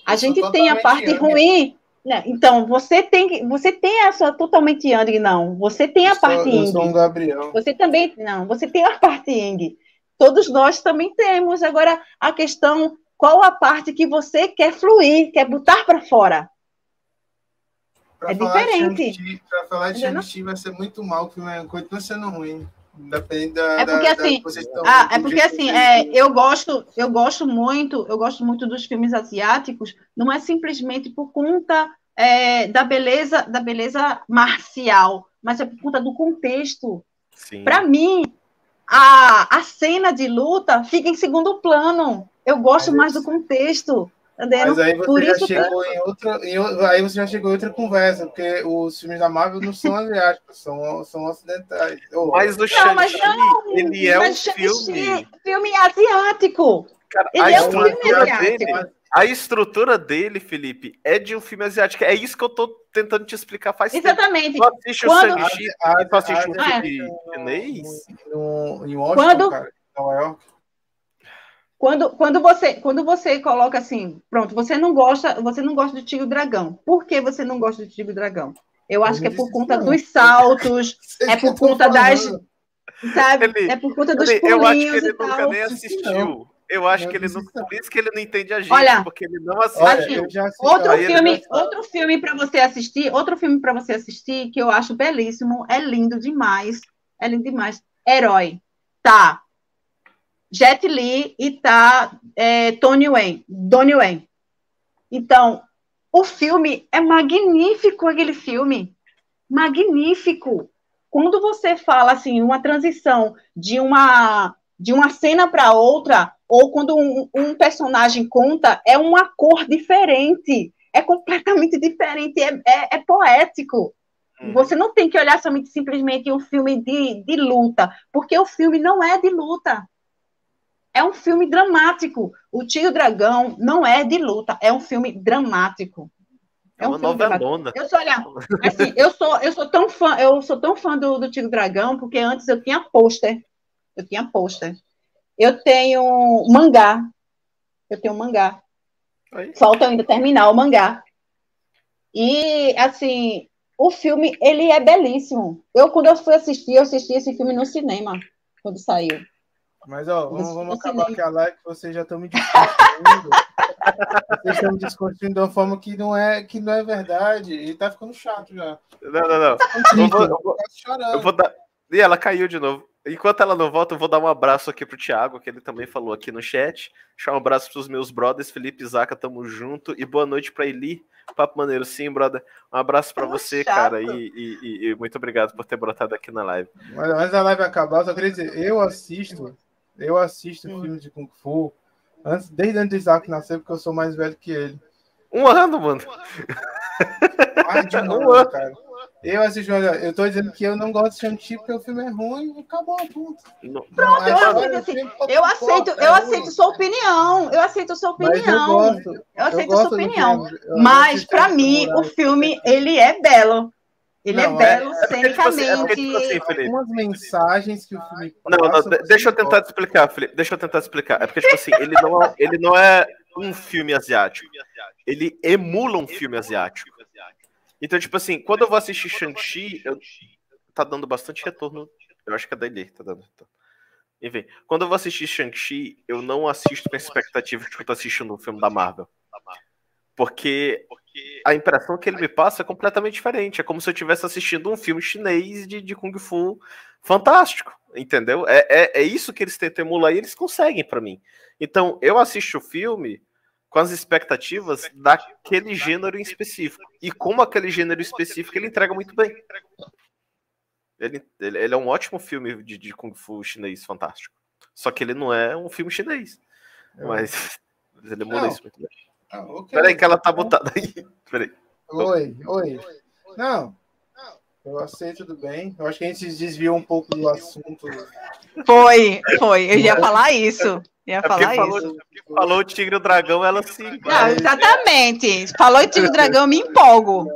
A gente tem a parte yang. ruim. Né? Então, você tem, você tem a sua totalmente yang, não. Você tem a eu parte sou, yin. Um Gabriel. Você também, não, você tem a parte yin. Todos nós também temos. Agora, a questão, qual a parte que você quer fluir, quer botar para fora? Pra é diferente. Para falar de Shang-Chi vai ser muito mal, filme continua sendo ruim. Depende da, é porque da, assim, da ah, é porque assim, é, eu gosto, eu gosto muito, eu gosto muito dos filmes asiáticos. Não é simplesmente por conta é, da beleza, da beleza marcial, mas é por conta do contexto. Para mim, a, a cena de luta fica em segundo plano. Eu gosto mais do contexto. Mas aí você Por já isso chegou que... em outra. Em, aí você já chegou em outra conversa, porque os filmes da Marvel não são asiáticos, são, são ocidentais. Mas o Shang-Chi, ele é um filme. Filme asiático. Cara, ele é um filme asiático. Dele, a estrutura dele, Felipe, é de um filme asiático. É isso que eu tô tentando te explicar faz Exatamente. tempo. Tu assiste Quando... o Shang-Chi e tu assiste um filme chinês? Em Washington, Quando... cara, Nova York. Quando, quando, você, quando você coloca assim, pronto, você não gosta, você não gosta do Tigre Dragão. Por que você não gosta do Tigre Dragão? Eu acho que é por conta dos saltos, é por conta das. Sabe? Ele, é por conta dos ele, pulinhos Eu acho que ele nunca tal. nem assistiu. Eu acho que ele não. Por isso que ele não entende a gente, Olha, porque ele não assiste. Olha, outro, filme, outro filme para você assistir, outro filme para você assistir que eu acho belíssimo, é lindo demais, é lindo demais. Herói. Tá, Jet Li e tá é, Tony Wayne, Donnie Wayne. Então, o filme é magnífico, aquele filme. Magnífico. Quando você fala assim, uma transição de uma de uma cena para outra, ou quando um, um, personagem conta, é uma cor diferente, é completamente diferente, é, é, é poético. Uhum. Você não tem que olhar somente simplesmente um filme de, de luta, porque o filme não é de luta é um filme dramático. O Tio Dragão não é de luta, é um filme dramático. É, é uma novelona. Eu sou, olha, assim, eu sou, eu sou tão fã, eu sou tão fã do, do Tigre Dragão, porque antes eu tinha pôster. Eu tinha pôster. Eu tenho mangá. Eu tenho mangá. Oi? Falta ainda terminar o mangá. E, assim, o filme, ele é belíssimo. Eu, quando eu fui assistir, eu assisti esse filme no cinema, quando saiu. Mas, ó, vamos, vamos acabar aqui a live, que vocês já estão me desconstruindo. vocês estão me desconstruindo de uma forma que não é, que não é verdade. E tá ficando chato já. Não, não, não. Eu vou, eu vou, eu vou dar... E ela caiu de novo. Enquanto ela não volta, eu vou dar um abraço aqui pro Thiago, que ele também falou aqui no chat. Deixar um abraço pros meus brothers, Felipe e Zaca, tamo junto. E boa noite pra Eli. Papo maneiro, sim, brother. Um abraço para você, chato. cara, e, e, e, muito obrigado por ter brotado aqui na live. Mas, mas a live acabar, só queria dizer, eu assisto eu assisto hum. filmes de Kung Fu antes, desde antes de Isaac nascer, porque eu sou mais velho que ele. Um ano, mano. Mais de um, um ano, cara. Eu assisto, olha, eu tô dizendo que eu não gosto de Shang-Chi porque o filme é ruim e acabou a ponta. Pronto, eu, aceito, assim, eu aceito, eu aceito sua opinião. Eu aceito sua opinião. eu, gosto, eu aceito eu sua opinião. Mas, para mim, o filme, ele é belo. Ele não, é belo é, cenicamente. É tipo assim, Felipe, algumas mensagens que o filme Não, não, deixa eu tentar te explicar, Felipe. Deixa eu tentar te explicar. É porque, tipo assim, ele não é, ele não é um filme asiático. Ele emula um filme asiático. Então, tipo assim, quando eu vou assistir Shang-Chi, eu... tá dando bastante retorno. Eu acho que é da ID, tá dando retorno. Enfim, quando eu vou assistir Shang-Chi, eu não assisto com a expectativa de que eu tô assistindo um filme da Marvel. Porque a impressão que ele me passa é completamente diferente. É como se eu estivesse assistindo um filme chinês de, de Kung Fu fantástico, entendeu? É, é, é isso que eles tentam emular e eles conseguem para mim. Então, eu assisto o filme com as expectativas daquele gênero em específico. E como aquele gênero específico ele entrega muito bem. Ele, ele, ele é um ótimo filme de, de Kung Fu chinês fantástico. Só que ele não é um filme chinês. Mas, mas ele emula isso muito bem. Ah, okay. Peraí que ela tá botada aí. Peraí. Oi, oi. Não, eu aceito tudo bem. Eu acho que a gente se desviou um pouco do assunto. Foi, foi. Eu ia falar isso. Ia é falar falou, isso. Falou o Tigre e o Dragão, ela se. Não, exatamente. Falou o Tigre e o Dragão, eu me empolgo.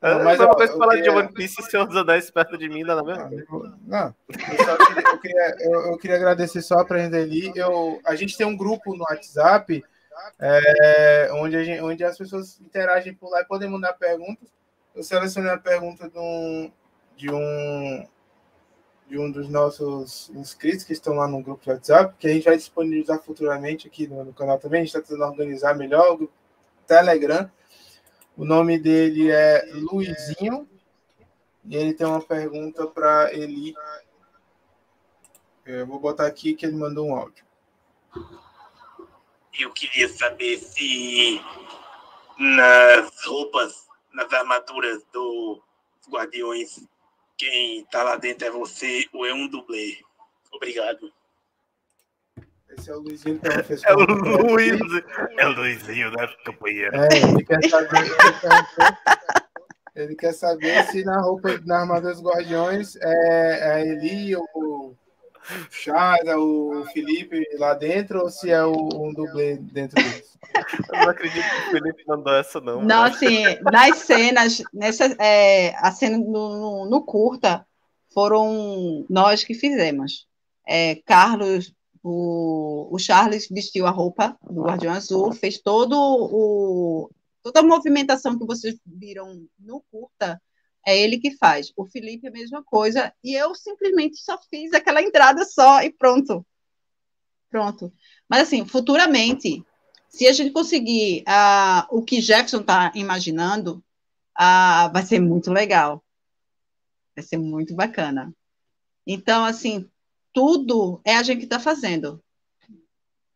Não, mas uma coisa falar de One Piece e Senhor dos Anéis perto de mim, não é mesmo? Não, eu, queria, eu, queria, eu, eu, queria, agradecer só para a ali. Eu, a gente tem um grupo no WhatsApp é, onde, gente, onde as pessoas interagem por lá e podem mandar perguntas. Eu selecionei a pergunta de um, de um, de um dos nossos inscritos que estão lá no grupo de WhatsApp, que a gente vai disponibilizar futuramente aqui no, no canal também. A gente está tentando organizar melhor o Telegram. O nome dele é Luizinho. E ele tem uma pergunta para Eli. Eu vou botar aqui que ele mandou um áudio. Eu queria saber se nas roupas, nas armaduras dos guardiões, quem está lá dentro é você ou é um dublê. Obrigado. Esse é o Luizinho que é, é o Luiz, é o Luizinho da companheira. É, ele quer saber, ele quer, ele quer saber se na roupa, na armadura dos guardiões é, é a Eli ou Charles, é o Felipe lá dentro ou se é o, um dublê dentro disso? Eu não acredito que o Felipe mandou essa, não. Não, assim, nas cenas, nessa, é, a cena no, no, no, curta, foram nós que fizemos. É, Carlos, o, o Charles vestiu a roupa do Guardião Azul, fez todo o, toda a movimentação que vocês viram no curta, é ele que faz. O Felipe, a mesma coisa. E eu simplesmente só fiz aquela entrada só e pronto. Pronto. Mas, assim, futuramente, se a gente conseguir uh, o que Jefferson está imaginando, uh, vai ser muito legal. Vai ser muito bacana. Então, assim, tudo é a gente que está fazendo.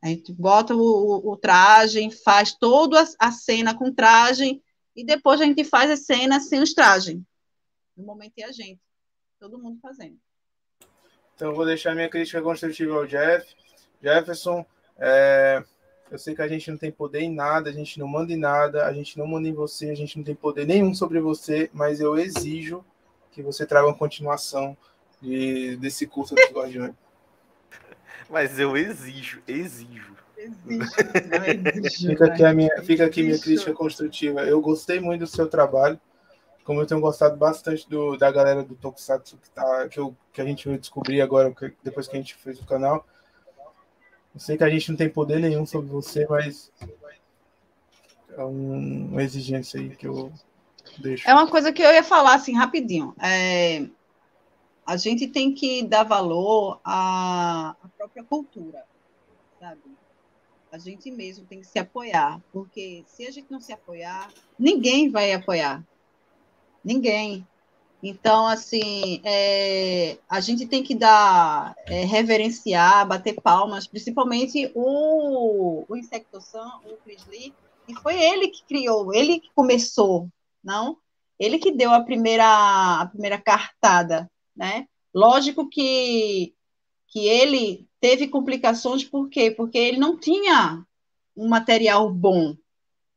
A gente bota o, o, traje, faz toda a cena com traje, e depois a gente faz a cena sem os trajes. No momento é a gente. Todo mundo fazendo. Então, eu vou deixar minha crítica construtiva ao Jeff. Jefferson, é, eu sei que a gente não tem poder em nada, a gente não manda em nada, a gente não manda em você, a gente não tem poder nenhum sobre você, mas eu exijo que você traga uma continuação de, desse curso dos Guardiões. Mas eu exijo, exijo. exijo fica aqui a minha, fica aqui minha crítica construtiva. Eu gostei muito do seu trabalho, como eu tenho gostado bastante do, da galera do Tokusatsu que, tá, que, eu, que a gente vai descobrir agora, depois que a gente fez o canal. Eu sei que a gente não tem poder nenhum sobre você, mas é um, uma exigência aí que eu deixo. É uma coisa que eu ia falar assim rapidinho. É, a gente tem que dar valor à, à própria cultura, sabe? A gente mesmo tem que se apoiar, porque se a gente não se apoiar, ninguém vai apoiar. Ninguém. Então, assim, é, a gente tem que dar, é, reverenciar, bater palmas, principalmente o, o Insectosan, o Chris Lee, e foi ele que criou, ele que começou, não? Ele que deu a primeira, a primeira cartada né? Lógico que, que ele teve complicações, por quê? Porque ele não tinha um material bom,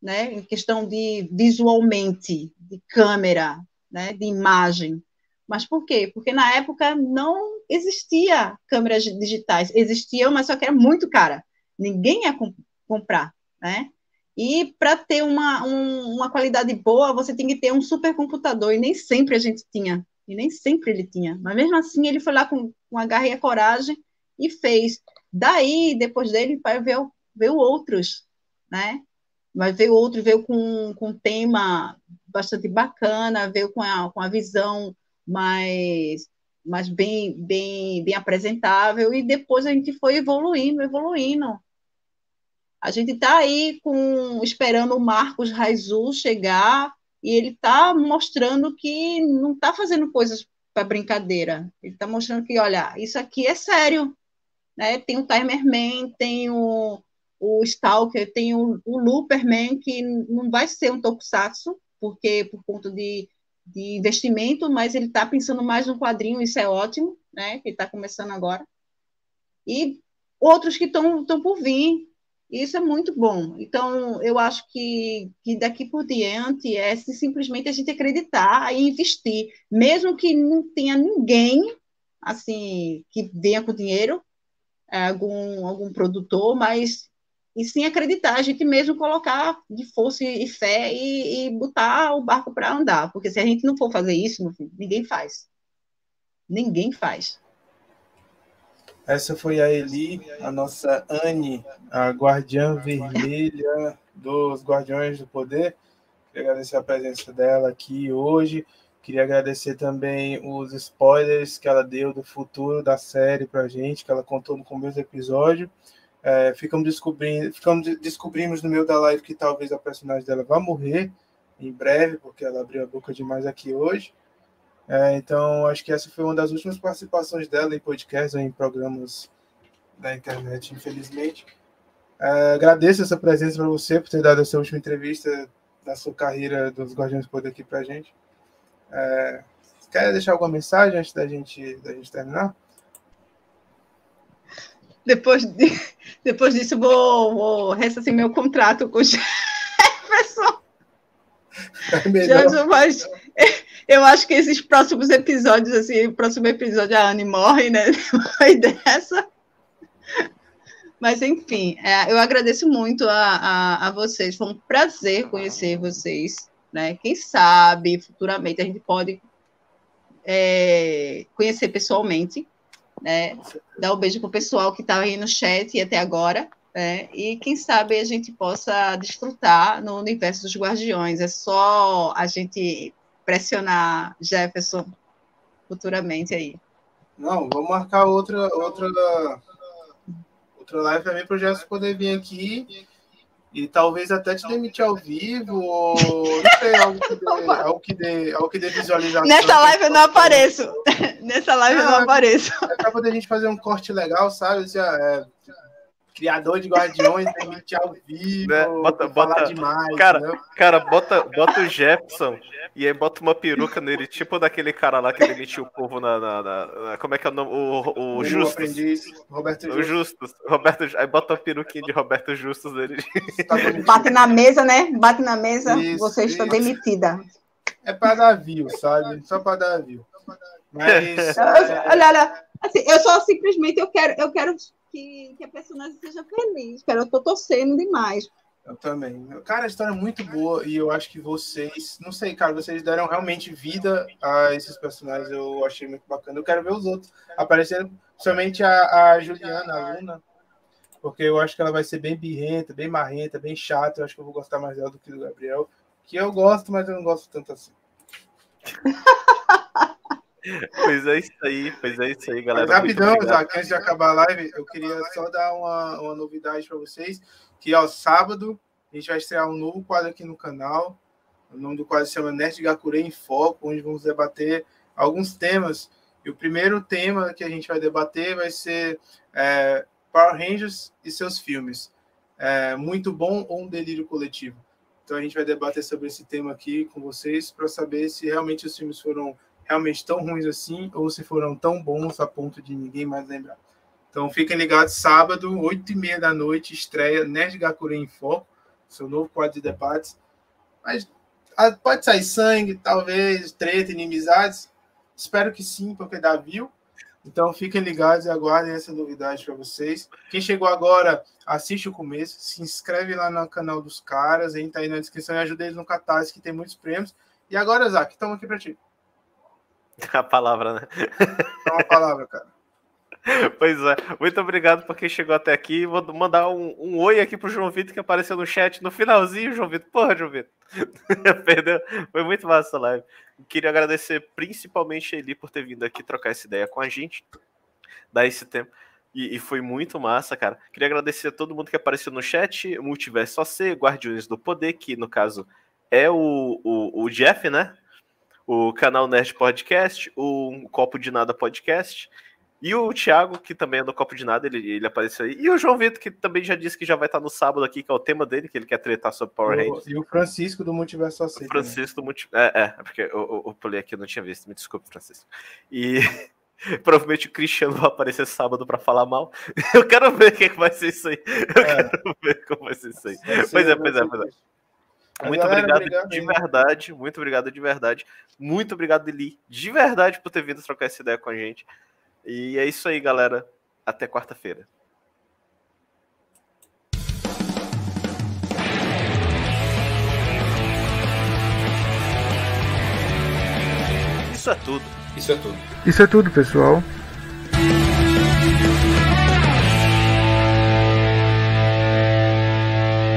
né? Em questão de visualmente, de câmera, né? De imagem. Mas por quê? Porque na época não existia câmeras digitais, existiam, mas só que era muito cara. Ninguém ia comp comprar, né? E para ter uma, um, uma qualidade boa, você tem que ter um supercomputador, e nem sempre a gente tinha e nem sempre ele tinha. Mas mesmo assim, ele foi lá com, com a garra e a coragem e fez. Daí, depois dele, veio, veio outros, né? Mas veio outro, veio com, com um tema bastante bacana, veio com a, com a visão mais, mais bem, bem, bem apresentável, e depois a gente foi evoluindo, evoluindo. A gente está aí com, esperando o Marcos Raizu chegar e ele está mostrando que não está fazendo coisas para brincadeira. Ele está mostrando que, olha, isso aqui é sério. Né? Tem o Timerman, tem o, o Stalker, tem o, o Looperman, que não vai ser um tokusatsu, porque por conta de, de investimento, mas ele está pensando mais no quadrinho, isso é ótimo, né? que está começando agora. E outros que estão por vir, Isso é muito bom. Então, eu acho que, que daqui por diante é simplesmente a gente acreditar e investir, mesmo que não tenha ninguém assim que venha com dinheiro, algum, algum produtor, mas e sim acreditar, a gente mesmo colocar de força e fé e, e botar o barco para andar, porque se a gente não for fazer isso, filho, ninguém faz. Ninguém faz. Essa foi a Eli, a nossa Anne, a guardiã vermelha dos Guardiões do Poder. Queria agradecer a presença dela aqui hoje. Queria agradecer também os spoilers que ela deu do futuro da série para gente, que ela contou no começo do episódio. É, ficamos descobrindo, ficamos descobrimos no meio da live que talvez a personagem dela vá morrer em breve, porque ela abriu a boca demais aqui hoje. É, então, acho que essa foi uma das últimas participações dela em podcasts ou em programas da internet, infelizmente. É, agradeço essa presença para você, por ter dado essa última entrevista da sua carreira dos Guardiões do Poder aqui para a gente. É, quer deixar alguma mensagem antes da gente, da gente terminar? Depois, de, depois disso, vou, vou ressarcir meu contrato com o Jefferson. É mas eu acho que esses próximos episódios, assim, o próximo episódio a Anne morre, né? Depois dessa. Mas, enfim, é, eu agradeço muito a, a, a, vocês. Foi um prazer conhecer vocês. Né? Quem sabe, futuramente, a gente pode é, conhecer pessoalmente. Né? Dar um beijo para o pessoal que está aí no chat e até agora. Né? E quem sabe a gente possa desfrutar no universo dos Guardiões. É só a gente pressionar Jefferson futuramente aí. Não, vamos marcar outra outra outra live também para o Jefferson poder vir aqui e talvez até te demitir ao vivo, ou não sei, algo que dê, algo que dê, algo que dê visualização. Nessa live eu não apareço. Nessa live eu não apareço. É para poder a gente fazer um corte legal, sabe? Assim, é, criador de Guardiões, emite ao vivo, né? bota, bota, demais. Cara, cara bota, bota o Jefferson e aí bota uma peruca nele, tipo daquele cara lá que demitiu o povo na, na, na, Como é que é o nome? O, o, o Justus. Aprendiz, Roberto Justus. O Justus. Roberto, aí bota uma peruquinha de Roberto Justus nele. Tá Bate na mesa, né? Bate na mesa, isso, você está isso. demitida. É para dar view, sabe? Só para dar view. Mas. olha, olha, assim, eu só simplesmente eu quero, eu quero que, que a personagem seja feliz, cara. Eu tô torcendo demais. Eu também. Cara, a história é muito boa e eu acho que vocês, não sei, cara, vocês deram realmente vida a esses personagens. Eu achei muito bacana. Eu quero ver os outros aparecendo, somente a, a Juliana, a Luna, porque eu acho que ela vai ser bem birrenta, bem marrenta, bem chata. Eu acho que eu vou gostar mais dela do que do Gabriel, que eu gosto, mas eu não gosto tanto assim. Pois é isso aí, pois é isso aí, galera. Mas rapidão, Zac, antes de acabar a live, eu queria só dar uma, uma novidade para vocês, que ó, sábado a gente vai estrear um novo quadro aqui no canal. O nome do quadro se chama Nerd Gakure em Foco, onde vamos debater alguns temas. E o primeiro tema que a gente vai debater vai ser é, Power Rangers e seus filmes. É, muito bom ou um delírio coletivo? Então a gente vai debater sobre esse tema aqui com vocês para saber se realmente os filmes foram realmente tão ruins assim ou se foram tão bons a ponto de ninguém mais lembrar. Então fiquem ligados, sábado, 8 e meia da noite, estreia Nerd Gakure em Foco, seu novo quadro de debates. Mas pode sair sangue, talvez, treta, inimizades. Espero que sim, porque dá view. Então fiquem ligados e aguardem essa novidade para vocês. Quem chegou agora, assiste o começo, se inscreve lá no canal dos caras, entra aí na descrição e ajuda eles no Catarse, que tem muitos prêmios. E agora, Zac, estamos aqui para ti. A palavra, né? É uma palavra, cara. Pois é, muito obrigado por quem chegou até aqui. Vou mandar um, um oi aqui pro João Vitor que apareceu no chat no finalzinho, João Vitor. Porra, João Vitor. Perdeu. Foi muito massa essa live. Queria agradecer principalmente ele por ter vindo aqui trocar essa ideia com a gente, dar esse tempo. E, e, foi muito massa, cara. Queria agradecer a todo mundo que apareceu no chat, Multiverso OC, Guardiões do Poder, que no caso é o, o, o Jeff, né? O canal Nerd Podcast, o Copo de Nada Podcast, e o Thiago, que também é do Copo de Nada, ele, ele apareceu aí, e o João Vitor, que também já disse que já vai estar no sábado aqui, que é o tema dele, que ele quer tretar sobre Power Rangers. E o Francisco do Multiverso Aceito. O Francisco do Multiverso. É, é, porque eu, eu, pulei aqui, eu não tinha visto, me desculpe, Francisco. E. Provavelmente o Cristiano vai aparecer sábado para falar mal. Eu quero ver o que, é que vai ser isso aí. Eu é. quero ver como vai ser isso aí. Vai pois é, pois é, pois é. Muito galera, obrigado, obrigado, de verdade. Muito obrigado de verdade. Muito obrigado, Eli, de verdade, por ter vindo trocar essa ideia com a gente. E é isso aí, galera. Até quarta-feira. Isso é tudo. Isso é tudo. Isso é tudo, pessoal.